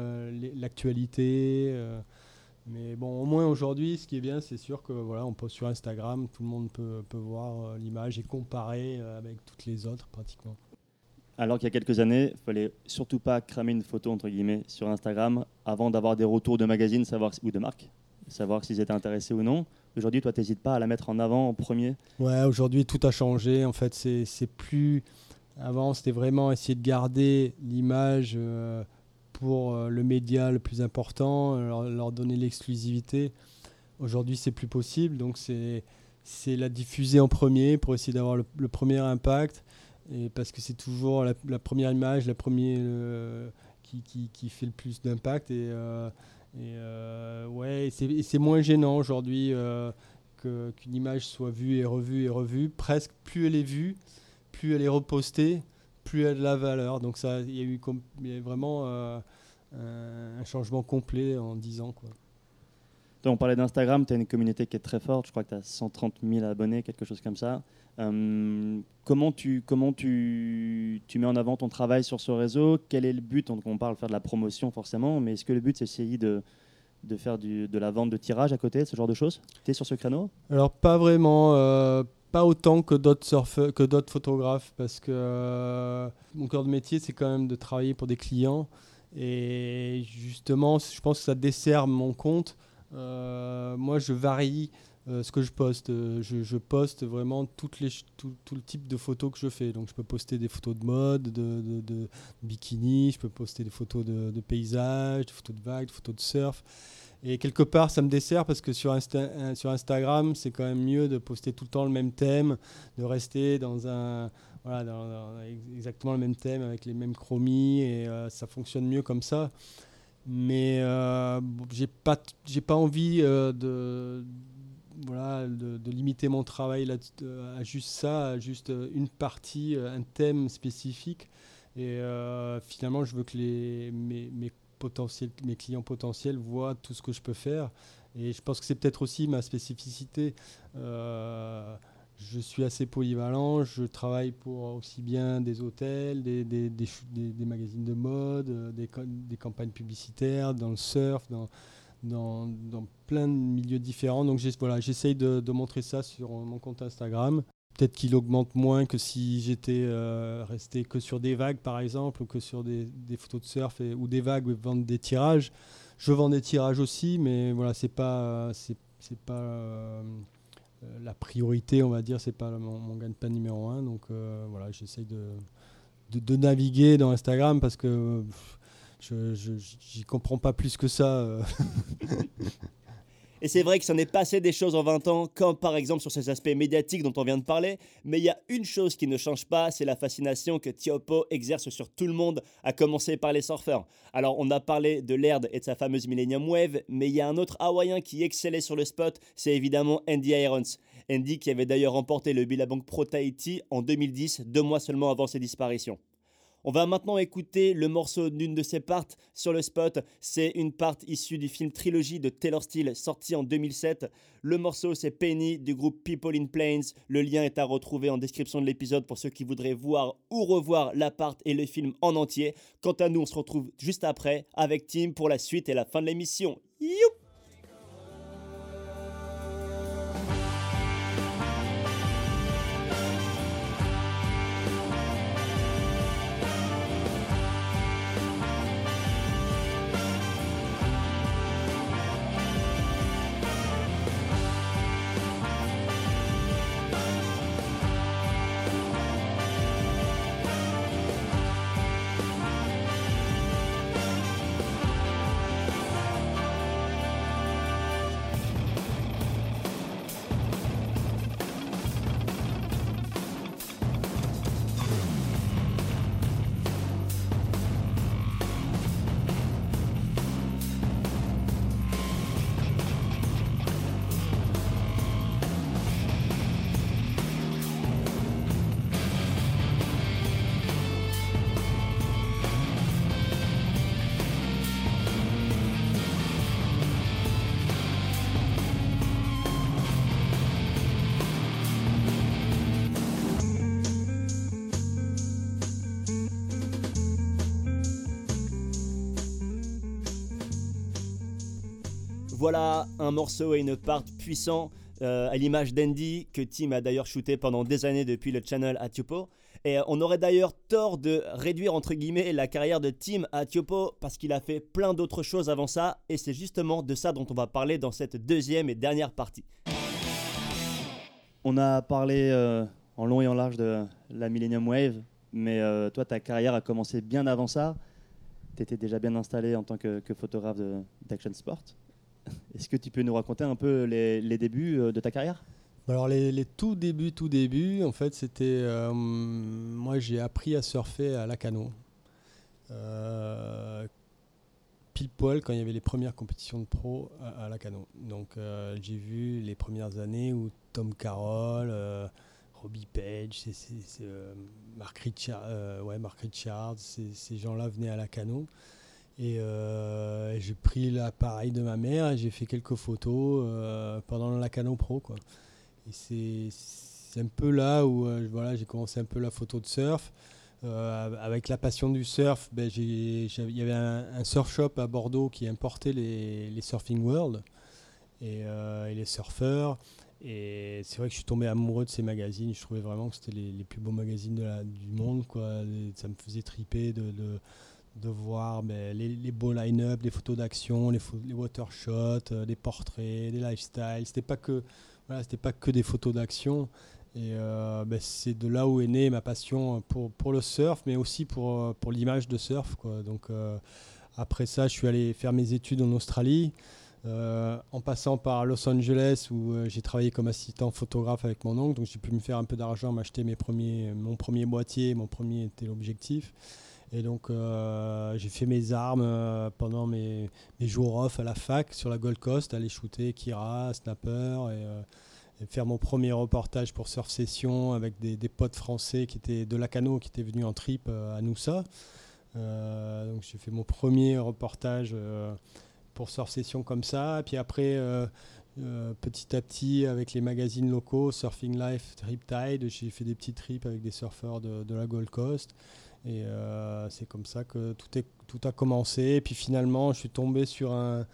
l'actualité. Mais bon, au moins aujourd'hui, ce qui est bien, c'est sûr que voilà, on poste sur Instagram, tout le monde peut, peut voir l'image et comparer avec toutes les autres pratiquement alors qu'il y a quelques années, il fallait surtout pas cramer une photo entre guillemets sur Instagram avant d'avoir des retours de magazines savoir, ou de marques, savoir s'ils étaient intéressés ou non. Aujourd'hui, toi, tu n'hésites pas à la mettre en avant en premier? Ouais, aujourd'hui, tout a changé. En fait, c'est plus. Avant, c'était vraiment essayer de garder l'image euh, pour euh, le média le plus important, leur, donner l'exclusivité. Aujourd'hui, c'est plus possible. Donc, c'est la diffuser en premier pour essayer d'avoir le, premier impact et parce que c'est toujours la, première image, la première qui, qui, qui, fait le plus d'impact. Et, euh, euh, ouais, c'est moins gênant aujourd'hui qu'une image soit vue et revue et revue. Presque plus elle est vue, plus elle est repostée, plus elle a de la valeur. Donc ça, il y a eu vraiment un changement complet en 10 ans. Quoi. on parlait d'Instagram, tu as une communauté qui est très forte, je crois que tu as 130 000 abonnés, quelque chose comme ça. Euh, comment tu, comment tu, tu, mets en avant ton travail sur ce réseau? Quel est le but? Donc, On parle de faire de la promotion forcément, mais est-ce que le but c'est essayer de, de faire du, de la vente de tirage à côté, ce genre de choses? Tu es sur ce créneau? Alors pas vraiment, euh, pas autant que d'autres que d'autres photographes, parce que euh, mon cœur de métier c'est quand même de travailler pour des clients. Et justement, je pense que ça dessert mon compte. moi, je varie euh, ce que je poste. Euh, je, poste vraiment toutes les, tout, le type de photos que je fais. Donc je peux poster des photos de mode, de, de, bikini, je peux poster des photos de, de paysages, des photos de vagues, des photos de surf. Et quelque part, ça me dessert parce que sur, Insta sur Instagram, c'est quand même mieux de poster tout le temps le même thème, de rester dans un voilà, exactement le même thème avec les mêmes chromies et euh, ça fonctionne mieux comme ça. Mais euh, j'ai pas pas envie de voilà, de, limiter mon travail là, à juste ça, à juste une partie, un thème spécifique. Et euh, finalement, je veux que les, mes, mes, mes clients potentiels voient tout ce que je peux faire. Et je pense que c'est peut-être aussi ma spécificité. Euh, je suis assez polyvalent, je travaille pour aussi bien des hôtels, des, des, des, magazines de mode, des, des campagnes publicitaires, dans le surf, dans, dans, dans, plein de milieux différents. Donc voilà, j'essaye de, montrer ça sur mon compte Instagram. Peut-être qu'il augmente moins que si j'étais euh, resté que sur des vagues, par exemple, ou que sur des, photos de surf ou des vagues ou vendre des tirages. Je vends des tirages aussi, mais voilà, c'est pas, c'est, pas euh, la priorité, on va dire, c'est pas mon, mon gagne-pain numéro un. Donc euh, voilà, j'essaye de, de, de, naviguer dans Instagram parce que je j'y comprends pas plus que ça. (laughs) Et c'est vrai que ça n'est passé des choses en 20 ans, comme par exemple sur ces aspects médiatiques dont on vient de parler, mais il y a une chose qui ne change pas, c'est la fascination que Tiopo exerce sur tout le monde, à commencer par les surfeurs. Alors on a parlé de Laird et de sa fameuse Millennium Wave, mais il y a un autre Hawaïen qui excellait sur le spot, c'est évidemment Andy Irons. Andy qui avait d'ailleurs remporté le Billabong Pro Tahiti en 2010, deux mois seulement avant ses disparitions. On va maintenant écouter le morceau d'une de ses parts sur le spot. C'est une part issue du film Trilogy de Taylor Steele sorti en 2007. Le morceau c'est Penny du groupe People in Plains. Le lien est à retrouver en description de l'épisode pour ceux qui voudraient voir ou revoir la part et le film en entier. Quant à nous, on se retrouve juste après avec Tim pour la suite et la fin de l'émission. Youp Voilà un morceau et une part puissant euh, à l'image d'Andy que Tim a d'ailleurs shooté pendant des années depuis le channel à Tiopo. Et euh, on aurait d'ailleurs tort de réduire entre guillemets la carrière de Tim à Tiopo parce qu'il a fait plein d'autres choses avant ça et c'est justement de ça dont on va parler dans cette deuxième et dernière partie. On a parlé euh, en long et en large de la Millennium Wave, mais toi ta carrière a commencé bien avant ça. Tu étais déjà bien installé en tant que, que photographe d'Action Sport. Est-ce que tu peux nous raconter un peu les, débuts euh, de ta carrière? Alors les, tout débuts, tout débuts, en fait, c'était euh, moi j'ai appris à surfer à Lacano. Euh, pile poil quand il y avait les premières compétitions de pro à, Lacano. Donc euh, j'ai vu les premières années où Tom Carroll, Robbie Page, Mark Richard, ouais, Mark Richards, ces gens-là venaient à Lacano. Et euh, j'ai pris l'appareil de ma mère et j'ai fait quelques photos euh, pendant la Canon Pro. Quoi. Et c'est un peu là où euh, voilà, j'ai commencé un peu la photo de surf. avec la passion du surf, ben, il y avait un, surf shop à Bordeaux qui importait les, les Surfing World et, les surfeurs. Et c'est vrai que je suis tombé amoureux de ces magazines. Je trouvais vraiment que c'était les, plus beaux magazines du monde. Quoi. ça me faisait triper de de voir ben, les, beaux line-up, les photos d'action, les, les water shots, euh, les portraits, les lifestyles. C'était pas voilà, pas que des photos d'action. Et euh, ben, c'est de là où est née ma passion pour, pour le surf, mais aussi pour, euh, pour l'image de surf. Donc après ça, je suis allé faire mes études en Australie. en passant par Los Angeles où j'ai travaillé comme assistant photographe avec mon oncle, donc j'ai pu me faire un peu d'argent, m'acheter mes premiers, mon premier boîtier, mon premier téléobjectif. Et donc, euh, j'ai fait mes armes euh, pendant mes, jours off à la fac sur la Gold Coast, aller shooter Kira, Snapper euh, et, faire mon premier reportage pour Surf Session avec des, potes français qui étaient de Lacano qui étaient venus en trip à Noussa. donc, j'ai fait mon premier reportage pour Surf Session comme ça. Puis après, petit à petit, avec les magazines locaux, Surfing Life, Trip Tide, j'ai fait des petits trips avec des surfeurs de la Gold Coast. Et euh, c'est comme ça que tout, a commencé. Et puis finalement, je suis tombé sur un,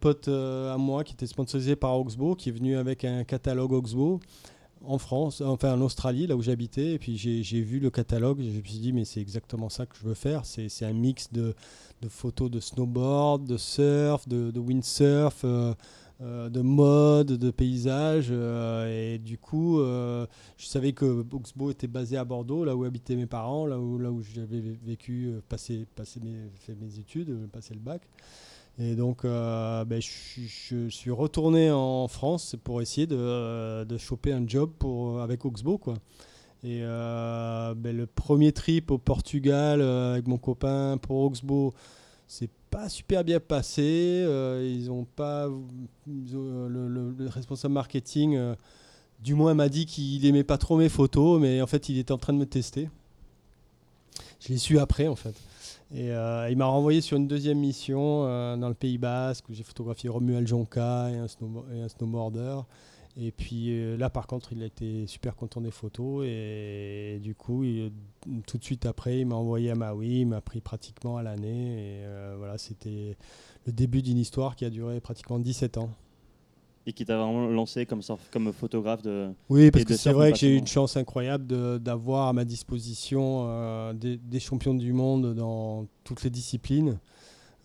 pote euh, à moi qui était sponsorisé par Oxbow, qui est venu avec un catalogue Oxbow en France, enfin en Australie, là où j'habitais. Et puis j'ai vu le catalogue, je me suis dit, mais c'est exactement ça que je veux faire. C'est un mix de, photos de snowboard, de surf, de, windsurf. Euh, de mode, de paysage. Euh, et du coup, euh, je savais que Boxbo était basé à Bordeaux, là où habitaient mes parents, là où, là où j'avais vécu, passé, passé mes, fait mes études, passé le bac. Et donc, ben, je, suis retourné en France pour essayer de, de choper un job pour, avec Oxbow. Quoi. Et ben, le premier trip au Portugal avec mon copain pour Oxbow, c'est pas super bien passé. ils ont pas. le, responsable marketing du moins m'a dit qu'il aimait pas trop mes photos, mais en fait il était en train de me tester. Je l'ai su après en fait. Et euh, il m'a renvoyé sur une deuxième mission euh, dans le Pays Basque où j'ai photographié Romuald Jonca et un, snowboarder. Et puis euh, là par contre il a été super content des photos et, du coup tout de suite après il m'a envoyé à Maui, il m'a pris pratiquement à l'année et voilà c'était le début d'une histoire qui a duré pratiquement 17 ans et qui t'a vraiment lancé comme, comme photographe de. Oui, parce que c'est vrai que j'ai eu une chance incroyable d'avoir à ma disposition euh, des, champions du monde dans toutes les disciplines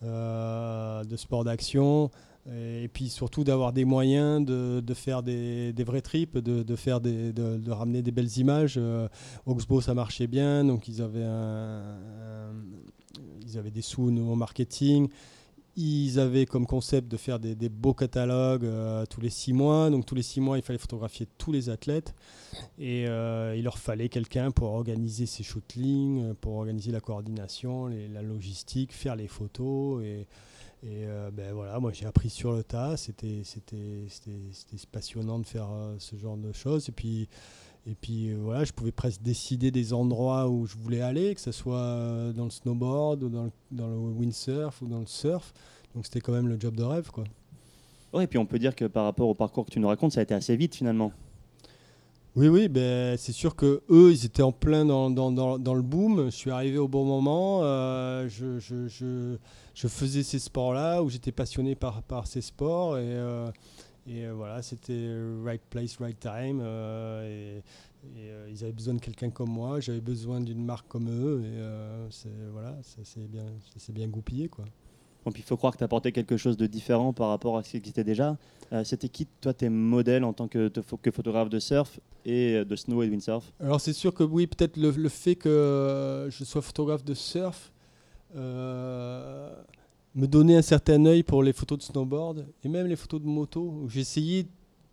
euh, de sport d'action. Et, puis surtout d'avoir des moyens de, de faire des, des, vrais trips, de, de faire des, de, ramener des belles images. Euh, Oxbow, ça marchait bien, donc ils avaient, ils avaient des sous au marketing. Ils avaient comme concept de faire des, beaux catalogues euh, tous les six mois. Donc tous les six mois, il fallait photographier tous les athlètes. Et euh, il leur fallait quelqu'un pour organiser ces shootlings, euh, pour organiser la coordination, la logistique, faire les photos. Ben voilà, moi j'ai appris sur le tas. C'était passionnant de faire ce genre de choses. Et puis et puis euh, voilà, je pouvais presque décider des endroits où je voulais aller, que ce soit euh, dans le snowboard ou dans le, dans le windsurf ou dans le surf. Donc c'était quand même le job de rêve. Quoi. Ouais, et puis on peut dire que par rapport au parcours que tu nous racontes, ça a été assez vite finalement. Oui, oui, ben, c'est sûr que eux, ils étaient en plein dans, dans, le boom. Je suis arrivé au bon moment. Euh, je, je, je, faisais ces sports-là où j'étais passionné par, ces sports. Et, et euh, voilà, c'était right place, right time. Euh, euh, ils avaient besoin de quelqu'un comme moi, j'avais besoin d'une marque comme eux. Et voilà, ça s'est bien, bien goupillé. Quoi. Bon, puis il faut croire que tu apporté quelque chose de différent par rapport à ce qui existait déjà. C'était qui, toi, tes modèles en tant que, photographe de surf et de snow et de windsurf? Alors, c'est sûr que oui, peut-être le, fait que je sois photographe de surf me donner un certain œil pour les photos de snowboard et même les photos de moto. J'ai essayé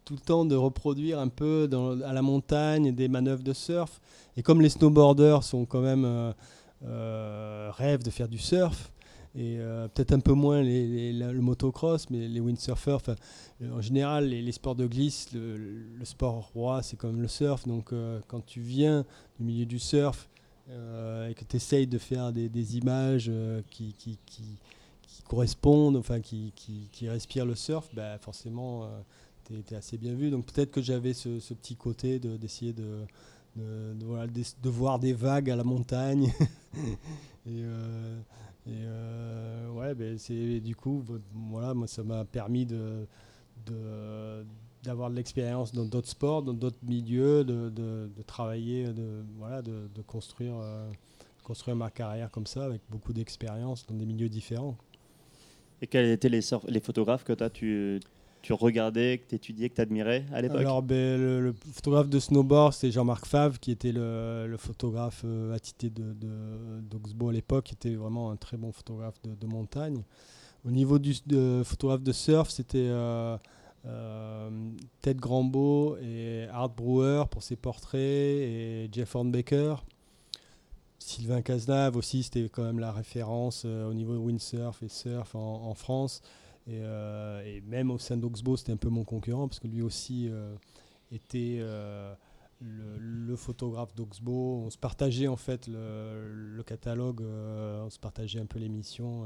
tout le temps de reproduire un peu à la montagne des manœuvres de surf. Et comme les snowboarders sont quand même euh, euh rêvent de faire du surf, et euh, peut-être un peu moins le motocross, mais les windsurfers, euh, en général, les, sports de glisse, le, sport roi, c'est comme le surf. Donc quand tu viens du milieu du surf et que tu essayes de faire des, images qui, qui, correspondent, enfin qui, qui, respirent le surf, bah forcément, euh, tu es, assez bien vu. Donc peut-être que j'avais ce, petit côté d'essayer de, de, de, voir des vagues à la montagne. (laughs) euh, et euh, ouais, ben c'est du coup, voilà, moi ça m'a permis de, d'avoir de l'expérience dans d'autres sports, dans d'autres milieux, de, de, travailler, de, voilà, de, construire, construire ma carrière comme ça, avec beaucoup d'expérience dans des milieux différents. Et quels étaient les, les photographes que as, tu, tu regardais, que tu étudiais, que tu admirais à l'époque Alors, ben, le, photographe de snowboard, c'est Jean-Marc Favre, qui était le, photographe euh, attité d'Oxbow de, à l'époque, qui était vraiment un très bon photographe de, montagne. Au niveau du photographe de surf, c'était euh, euh, Ted Grambeau et Art Brewer pour ses portraits, et Jeff Hornbaker Sylvain Cazenave aussi, c'était quand même la référence euh, au niveau windsurf et surf en, France. Euh, et, même au sein d'Oxbow, c'était un peu mon concurrent, parce que lui aussi euh, était le, photographe d'Oxbow. On se partageait en fait le, catalogue, on se partageait un peu les missions,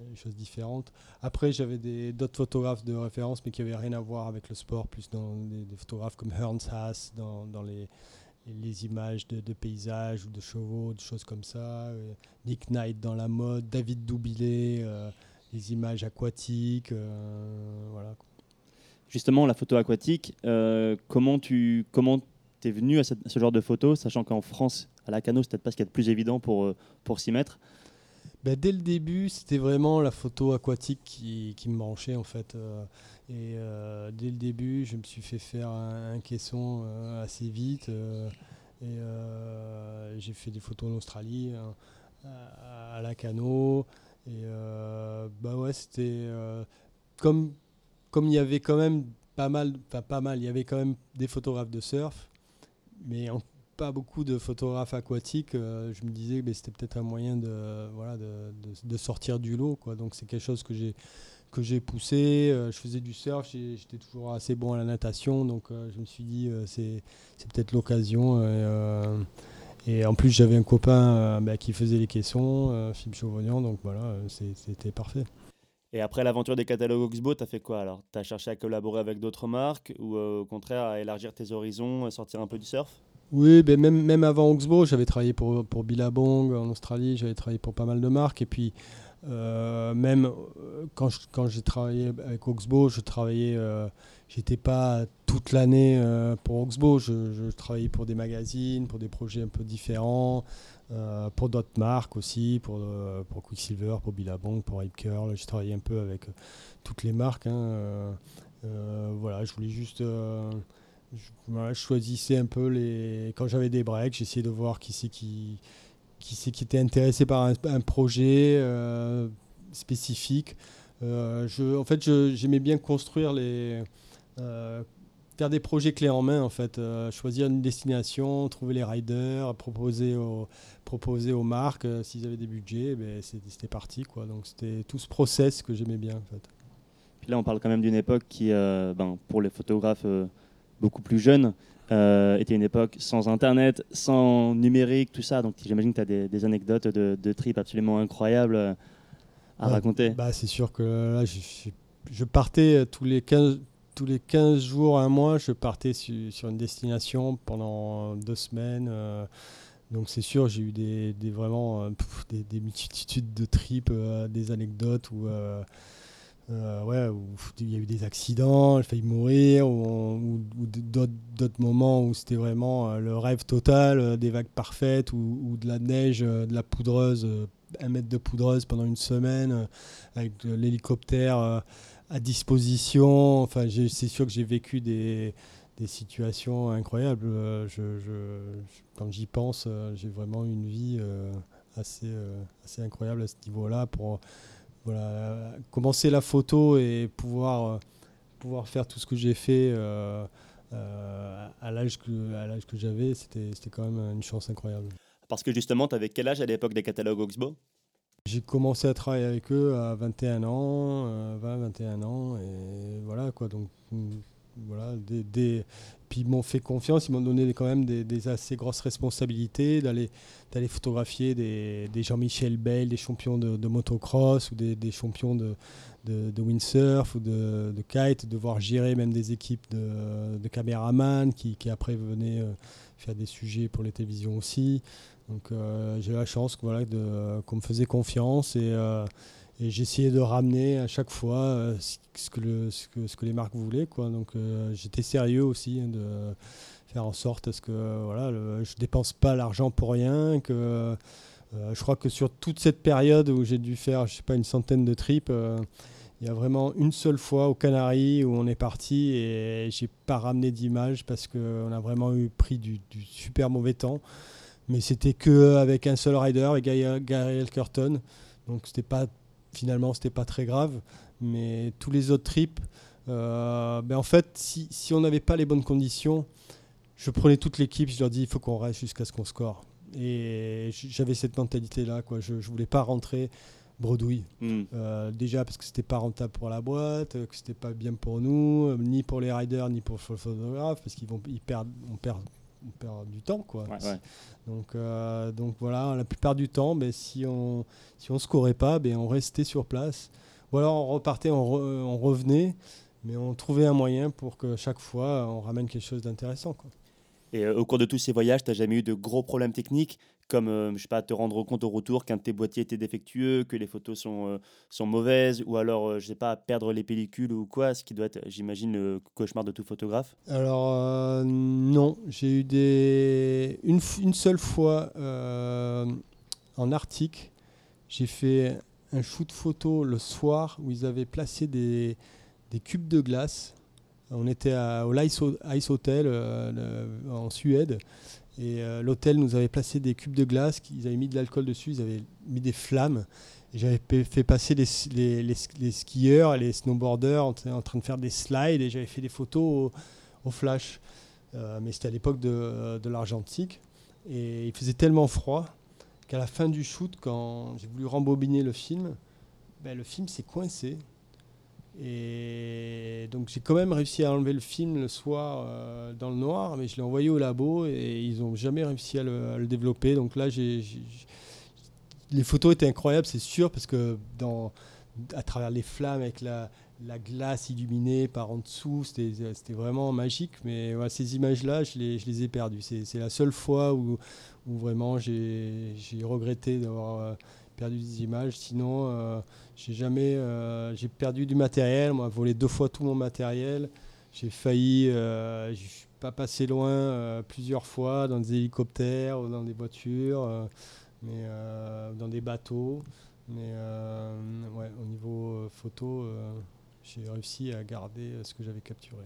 des choses différentes. Après, j'avais d'autres photographes de référence, mais qui n'avaient rien à voir avec le sport, plus dans des, photographes comme Ernst Haas, dans, les images de, paysages ou de chevaux, de choses comme ça. Euh, Nick Knight dans la mode, David Doubilé, euh, les images aquatiques. Euh, voilà. Justement, la photo aquatique, comment tu comment es venu à, ce genre de photo, sachant qu'en France, à la cano, c'est peut-être pas ce qu'il y a de plus évident pour, pour s'y mettre? Ben, Dès le début, c'était vraiment la photo aquatique qui, qui me branchait en fait. Et euh, dès le début, je me suis fait faire un, caisson euh, assez vite. Euh, et j'ai fait des photos en Australie, à, la cano. Et euh, bah ouais, c'était euh, comme comme il y avait quand même pas mal, enfin pas mal, il y avait quand même des photographes de surf, mais pas beaucoup de photographes aquatiques. Euh, je me disais que c'était peut-être un moyen de voilà de, de, sortir du lot, quoi. Donc c'est quelque chose que j'ai que j'ai poussé. je faisais du surf, j'étais toujours assez bon à la natation, donc je me suis dit c'est c'est peut-être l'occasion. Et en plus, j'avais un copain euh, bah, qui faisait les caissons, euh, Philippe Chauvognan, donc voilà, euh, c'était parfait. Et après l'aventure des catalogues Oxbow, tu as fait quoi alors? Tu as cherché à collaborer avec d'autres marques ou au contraire à élargir tes horizons, sortir un peu du surf? Oui, ben même, même avant Oxbow, j'avais travaillé pour, pour Billabong en Australie, j'avais travaillé pour pas mal de marques. Et puis euh, même quand, quand j'ai travaillé avec Oxbow, je travaillais, euh, j'étais pas toute l'année pour Oxbow, je, travaillais pour des magazines, pour des projets un peu différents, pour d'autres marques aussi, pour, pour Quicksilver, pour Billabong, pour Rip Curl, j'ai travaillé un peu avec toutes les marques. Hein, voilà, je voulais juste. je, choisissais un peu les. Quand j'avais des breaks, j'essayais de voir qui c'est qui qui, qui était intéressé par un, projet euh, spécifique. Euh, en fait, j'aimais bien construire les. Euh, faire des projets clés en main, en fait. choisir une destination, trouver les riders, proposer aux, proposer aux marques. S'ils avaient des budgets, ben, c'était parti. Quoi. Donc, c'était tout ce process que j'aimais bien, en fait. Puis là, on parle quand même d'une époque qui, ben, pour les photographes beaucoup plus jeunes, euh, était une époque sans Internet, sans numérique, tout ça. Donc j'imagine que tu as des, anecdotes de, de trip absolument incroyables euh, à raconter. Bah, c'est sûr que là, je, partais euh, tous les 15, tous les 15 jours, un mois, je partais sur une destination pendant deux semaines. donc c'est sûr, j'ai eu des, vraiment des, des, multitudes de trips, des anecdotes où euh, il y a eu des accidents, j'ai failli mourir, ou, d'autres moments où c'était vraiment euh, le rêve total, euh, des vagues parfaites, ou, de la neige, de la poudreuse, un mètre de poudreuse pendant une semaine, avec l'hélicoptère à disposition. Enfin, c'est sûr que j'ai vécu des, des, situations incroyables. Je, quand j'y pense, j'ai vraiment une vie assez, assez incroyable à ce niveau-là pour voilà, commencer la photo et pouvoir, euh, pouvoir faire tout ce que j'ai fait euh, euh, à l'âge que, que j'avais, c'était, c'était quand même une chance incroyable. Parce que justement, tu avais quel âge à l'époque des catalogues Oxbow? J'ai commencé à travailler avec eux à 21 ans, 20, 21 ans, et voilà quoi. Donc voilà, des, puis ils m'ont fait confiance, ils m'ont donné quand même des, assez grosses responsabilités d'aller photographier des, Jean-Michel Bale, des champions de, motocross ou des, champions de, de, windsurf ou de, kite, de voir gérer même des équipes de, de caméramans qui, qui, après venaient euh, faire des sujets pour les télévisions aussi. Donc euh, j'ai eu la chance voilà, qu'on me faisait confiance et euh, et j'essayais de ramener à chaque fois euh, ce, que les marques voulaient. Quoi. Donc j'étais sérieux aussi hein, de faire en sorte à ce que voilà, je ne dépense pas l'argent pour rien. Que, je crois que sur toute cette période où j'ai dû faire je sais pas, une centaine de trips, il y a vraiment une seule fois aux Canaries où on est parti et j'ai pas ramené d'image parce qu'on a vraiment eu pris du, super mauvais temps. Mais c'était que avec un seul rider, avec Gary Curtin. Donc c'était pas finalement, c'était pas très grave. Mais tous les autres trips, euh, ben en fait, si, si on n'avait pas les bonnes conditions, je prenais toute l'équipe, je leur dis il faut qu'on reste jusqu'à ce qu'on score. Et j'avais cette mentalité-là, quoi. Je, je voulais pas rentrer bredouille. Hmm. Euh, déjà parce que c'était pas rentable pour la boîte, que c'était pas bien pour nous, euh, ni pour les riders, ni pour le photographe, parce qu'ils vont, ils perdent, on perd on perd du temps. Quoi. Donc, euh, donc voilà, la plupart du temps, ben, si on si on scorait pas, ben, on restait sur place. Ou alors on repartait, on, revenait, mais on trouvait un moyen pour que chaque fois on ramène quelque chose d'intéressant. Et euh, au cours de tous ces voyages, tu n'as jamais eu de gros problèmes techniques? Comme euh, je sais pas, te rendre compte au retour qu'un de tes boîtiers était défectueux, que les photos sont, euh, sont mauvaises, ou alors, euh, je sais pas, perdre les pellicules ou quoi, ce qui doit être, j'imagine, le cauchemar de tout photographe Alors, non, j'ai eu des. Une, une seule fois en Arctique, j'ai fait un shoot photo le soir où ils avaient placé des, des cubes de glace. On était au Ice Hotel en Suède et euh, l'hôtel nous avait placé des cubes de glace, ils avaient mis de l'alcool dessus, ils avaient mis des flammes. J'avais fait passer les, les, skieurs, les snowboarders en, en, train de faire des slides et j'avais fait des photos au, flash. mais c'était à l'époque de, de l'argentique. Et il faisait tellement froid qu'à la fin du shoot, quand j'ai voulu rembobiner le film, ben, le film s'est coincé. Et donc j'ai quand même réussi à enlever le film le soir euh, dans le noir, mais je l'ai envoyé au labo et ils n'ont jamais réussi à le, développer. Donc là, les photos étaient incroyables, c'est sûr, parce que à travers les flammes, avec la, la glace illuminée par en dessous, c'était vraiment magique. Mais ces images-là, je les, ai perdues. C'est la seule fois où, où vraiment j'ai regretté d'avoir euh, perdu des images. Sinon, euh, j'ai jamais, euh, j'ai perdu du matériel. Moi, volé deux fois tout mon matériel. J'ai failli, je suis pas passé loin plusieurs fois dans des hélicoptères ou dans des voitures, mais dans des bateaux. Mais ouais, au niveau photo, j'ai réussi à garder ce que j'avais capturé.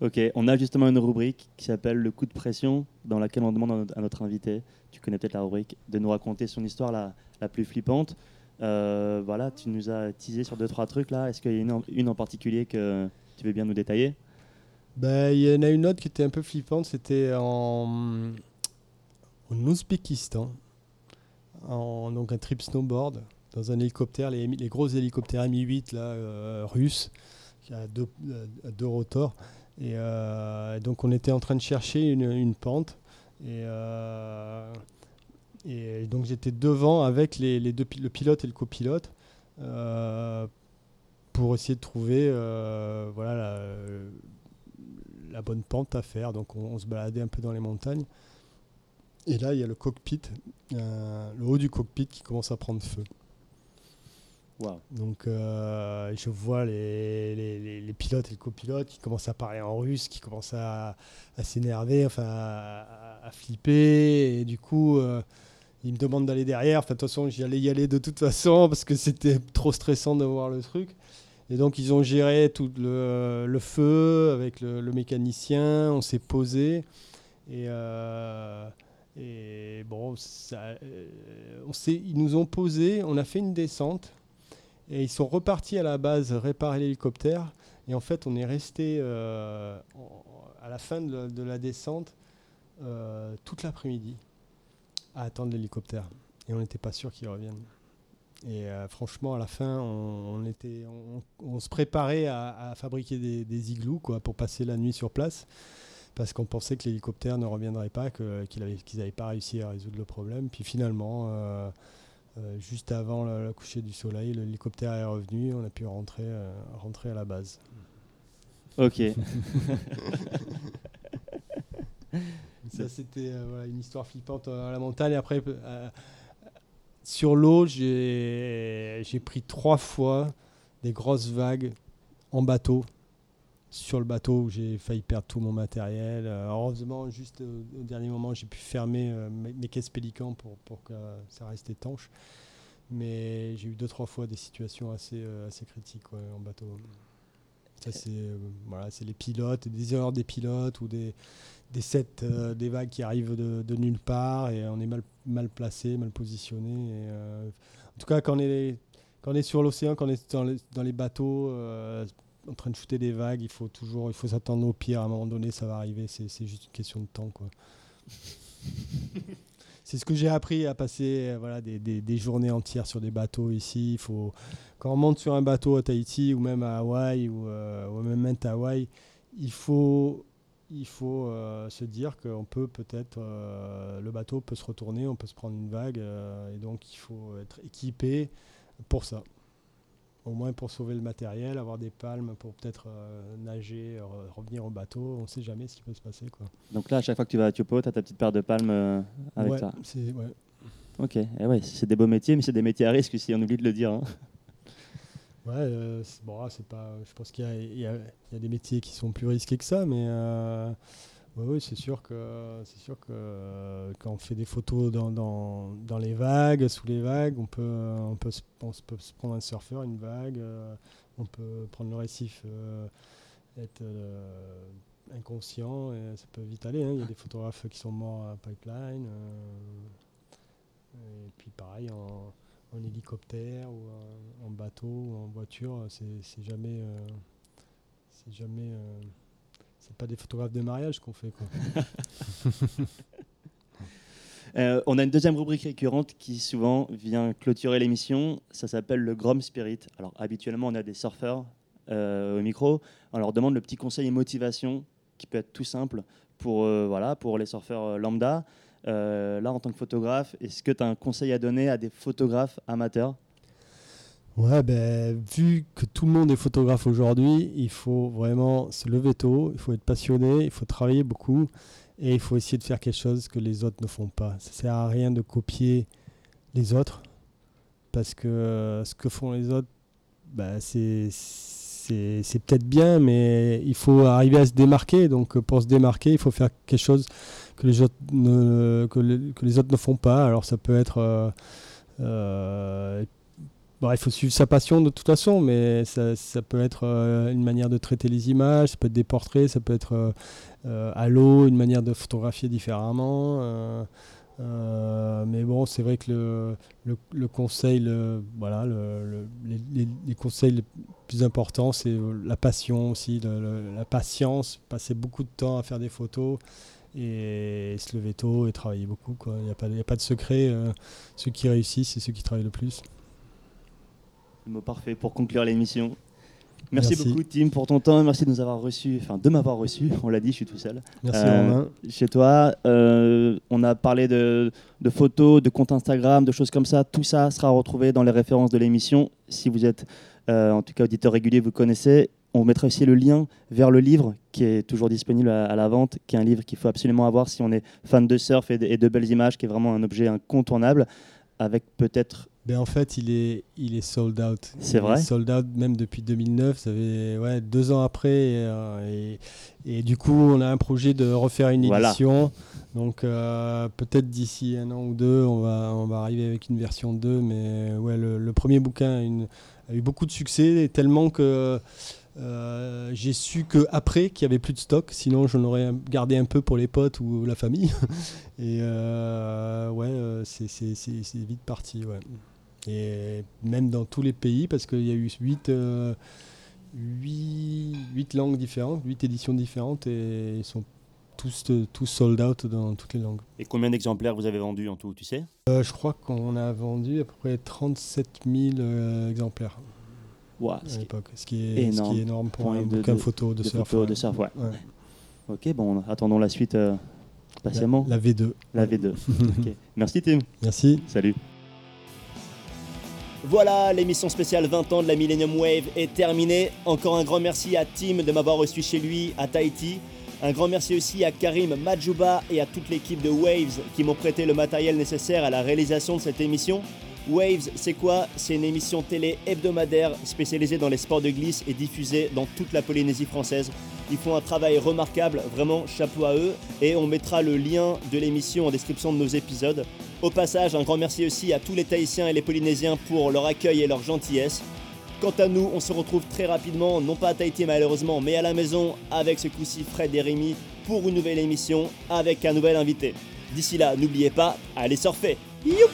Ok, on a justement une rubrique qui s'appelle le coup de pression, dans laquelle on demande à notre invité, tu connais peut-être la rubrique, de nous raconter son histoire la, plus flippante. Euh, voilà, tu nous as teasé sur deux trois trucs là. Est-ce qu'il y a une, en particulier que tu veux bien nous détailler? Ben, Il y en a une autre qui était un peu flippante, c'était en, en Ouzbékistan, en, donc un trip snowboard dans un hélicoptère, les, gros hélicoptères Mi-8 là, euh, russes, a deux, euh, deux rotors. Euh, et donc on était en train de chercher une, pente. Et, euh, et, donc j'étais devant avec les, deux, le pilote et le copilote euh, pour essayer de trouver la, bonne pente à faire. Donc on, se baladait un peu dans les montagnes. Et là, il y a le cockpit, le haut du cockpit qui commence à prendre feu. Donc euh, je vois les, pilotes et le copilote qui commencent à parler en russe, qui commencent à, s'énerver, enfin à, flipper. Et du coup, euh, ils me demandent d'aller derrière. Enfin, de toute façon, j'y allais y aller de toute façon (laughs) parce que c'était trop stressant de voir le truc. Et donc ils ont géré tout le, feu avec le, mécanicien. On s'est posé. Et, euh, bon, ils nous ont posé. On a fait une descente. Et ils sont repartis à la base réparer l'hélicoptère. Et en fait, on est resté euh, à la fin de, la descente euh, toute l'après-midi à attendre l'hélicoptère. Et on n'était pas sûr qu'il revienne. Et euh, franchement, à la fin, on, se préparait à, fabriquer des, igloos quoi, pour passer la nuit sur place. Parce qu'on pensait que l'hélicoptère ne reviendrait pas, qu'ils n'avaient pas réussi à résoudre le problème. Puis finalement, juste avant le, coucher du soleil, l'hélicoptère est revenu, on a pu rentrer, euh, rentrer à la base. Ok. (laughs) (laughs) Ça, c'était euh, une histoire flippante à la montagne. Après, sur l'eau, j'ai pris trois fois des grosses vagues en bateau sur le bateau où j'ai failli perdre tout mon matériel. Euh, heureusement, juste au, dernier moment, j'ai pu fermer euh, mes, caisses pélicans pour, pour, que ça reste étanche. Mais j'ai eu deux, trois fois des situations assez, euh, assez critiques en bateau. Ça, c'est voilà, les pilotes, des erreurs des pilotes ou des, des sets, des vagues qui arrivent de, de, nulle part et on est mal, mal placé, mal positionné. Et, en tout cas, quand on est, quand on est sur l'océan, quand on est dans les, dans les bateaux, en train de shooter des vagues, il faut toujours, il faut s'attendre au pire. À un moment donné, ça va arriver. C'est, juste une question de temps, quoi. (laughs) c'est ce que j'ai appris à passer, euh, voilà, des, des, journées entières sur des bateaux ici. Il faut, quand on monte sur un bateau à Tahiti ou même à Hawaï ou, euh, ou même à Hawaï, il faut, il faut euh, se dire qu'on peut peut-être, le bateau peut se retourner, on peut se prendre une vague, et donc il faut être équipé pour ça au moins pour sauver le matériel, avoir des palmes pour peut-être euh, nager, revenir au bateau. On ne sait jamais ce qui peut se passer. Quoi. Donc là, à chaque fois que tu vas à Tiopo, tu as ta petite paire de palmes euh, avec ouais, toi ouais. Ok, et eh ouais, c'est des beaux métiers, mais c'est des métiers à risque si on oublie de le dire. Hein. (laughs) Ouais, euh, bon, c'est pas. Je pense qu'il y, y, a des métiers qui sont plus risqués que ça, mais oui, c'est sûr que c'est sûr que euh, quand on fait des photos dans, dans, les vagues, sous les vagues, on peut on peut, se, peut se prendre un surfeur, une vague, euh, on peut prendre le récif, euh, être inconscient et ça peut vite aller. Hein. Il y a des photographes qui sont morts à pipeline. et puis pareil en, en hélicoptère ou en, bateau ou en voiture, c'est jamais, euh, c'est jamais, euh, c'est pas des photographes de mariage qu'on fait. Quoi. (laughs) Euh, on a une deuxième rubrique récurrente qui souvent vient clôturer l'émission. Ça s'appelle le Grom Spirit. Alors habituellement, on a des surfeurs euh, au micro. On leur demande le petit conseil et motivation qui peut être tout simple pour, euh, voilà, pour les surfeurs lambda. Là, en tant que photographe, est-ce que tu as un conseil à donner à des photographes amateurs? Ouais, ben, vu que tout le monde est photographe aujourd'hui, il faut vraiment se lever tôt, il faut être passionné, il faut travailler beaucoup et il faut essayer de faire quelque chose que les autres ne font pas. Ça sert à rien de copier les autres parce que euh, ce que font les autres, ben, c'est c'est peut-être bien, mais il faut arriver à se démarquer. Donc euh, pour se démarquer, il faut faire quelque chose que les autres ne, que que les autres ne font pas. Alors ça peut être euh, Bon, il faut suivre sa passion de toute façon, mais ça, ça peut être euh, une manière de traiter les images, ça peut être des portraits, ça peut être euh, euh, à l'eau, une manière de photographier différemment. mais bon, c'est vrai que le, conseil, voilà, le- le- les, conseils les plus importants, c'est la passion aussi, la patience, passer beaucoup de temps à faire des photos et se lever tôt et travailler beaucoup. Il n'y a, a pas de secret. ceux qui réussissent, c'est ceux qui travaillent le plus. Le mot parfait pour conclure l'émission. Merci, Merci. beaucoup Tim pour ton temps, merci de nous avoir reçus, enfin de m'avoir reçu, on l'a dit, je suis tout seul. Merci Euh, Romain. chez toi. Euh, on a parlé de, de photos, de comptes Instagram, de choses comme ça. Tout ça sera retrouvé dans les références de l'émission. Si vous êtes, euh, en tout cas, auditeur régulier, vous connaissez. On mettra aussi le lien vers le livre qui est toujours disponible à, à la vente, qui est un livre qu'il faut absolument avoir si on est fan de surf et de, et de belles images, qui est vraiment un objet incontournable, avec peut-être Ben en fait, il est, il est sold out. C'est Il vrai est sold out même depuis 2009. Ça fait ouais, deux ans après. Et, euh, et, et du coup, on a un projet de refaire une Voilà. édition. Donc euh, peut-être d'ici un an ou deux, on va, on va arriver avec une version 2. Mais ouais, le, le premier bouquin a, une- a eu beaucoup de succès, et tellement que euh, j'ai su qu'après qu'il n'y avait plus de stock. Sinon, j'en aurais gardé un peu pour les potes ou la famille. (laughs) et euh, ouais, c'est vite parti. Ouais. Et même dans tous les pays, parce qu'il y a eu 8, langues différentes, 8 éditions différentes, et ils sont tous, euh, tous sold out dans toutes les langues. Et combien d'exemplaires vous avez vendus en tout, tu sais? Euh, je crois qu'on a vendu à peu près 37 000 euh, exemplaires Ouah, à ce qui est l'époque, ce, qui est- ce énorme. qui est énorme pour un de- bouquin de- photo de, de surf. photos ouais. de surf. Ouais. Ouais. Ok, bon, attendons la suite euh, patiemment. La, la V2. La, V2. (laughs) Ok. Merci Tim. Merci. Salut. Voilà, l'émission spéciale 20 ans de la Millennium Wave est terminée. Encore un grand merci à Tim de m'avoir reçu chez lui à Tahiti. Un grand merci aussi à Karim Majouba et à toute l'équipe de Waves qui m'ont prêté le matériel nécessaire à la réalisation de cette émission. Waves, c'est quoi? C'est une émission télé hebdomadaire spécialisée dans les sports de glisse et diffusée dans toute la Polynésie française. Ils font un travail remarquable, vraiment chapeau à eux. Et on mettra le lien de l'émission en description de nos épisodes. Au passage, un grand merci aussi à tous les Tahitiens et les Polynésiens pour leur accueil et leur gentillesse. Quant à nous, on se retrouve très rapidement, non pas à Tahiti malheureusement, mais à la maison avec ce coup-ci Fred et Rémi pour une nouvelle émission avec un nouvel invité. D'ici là, n'oubliez pas, allez surfer. Youp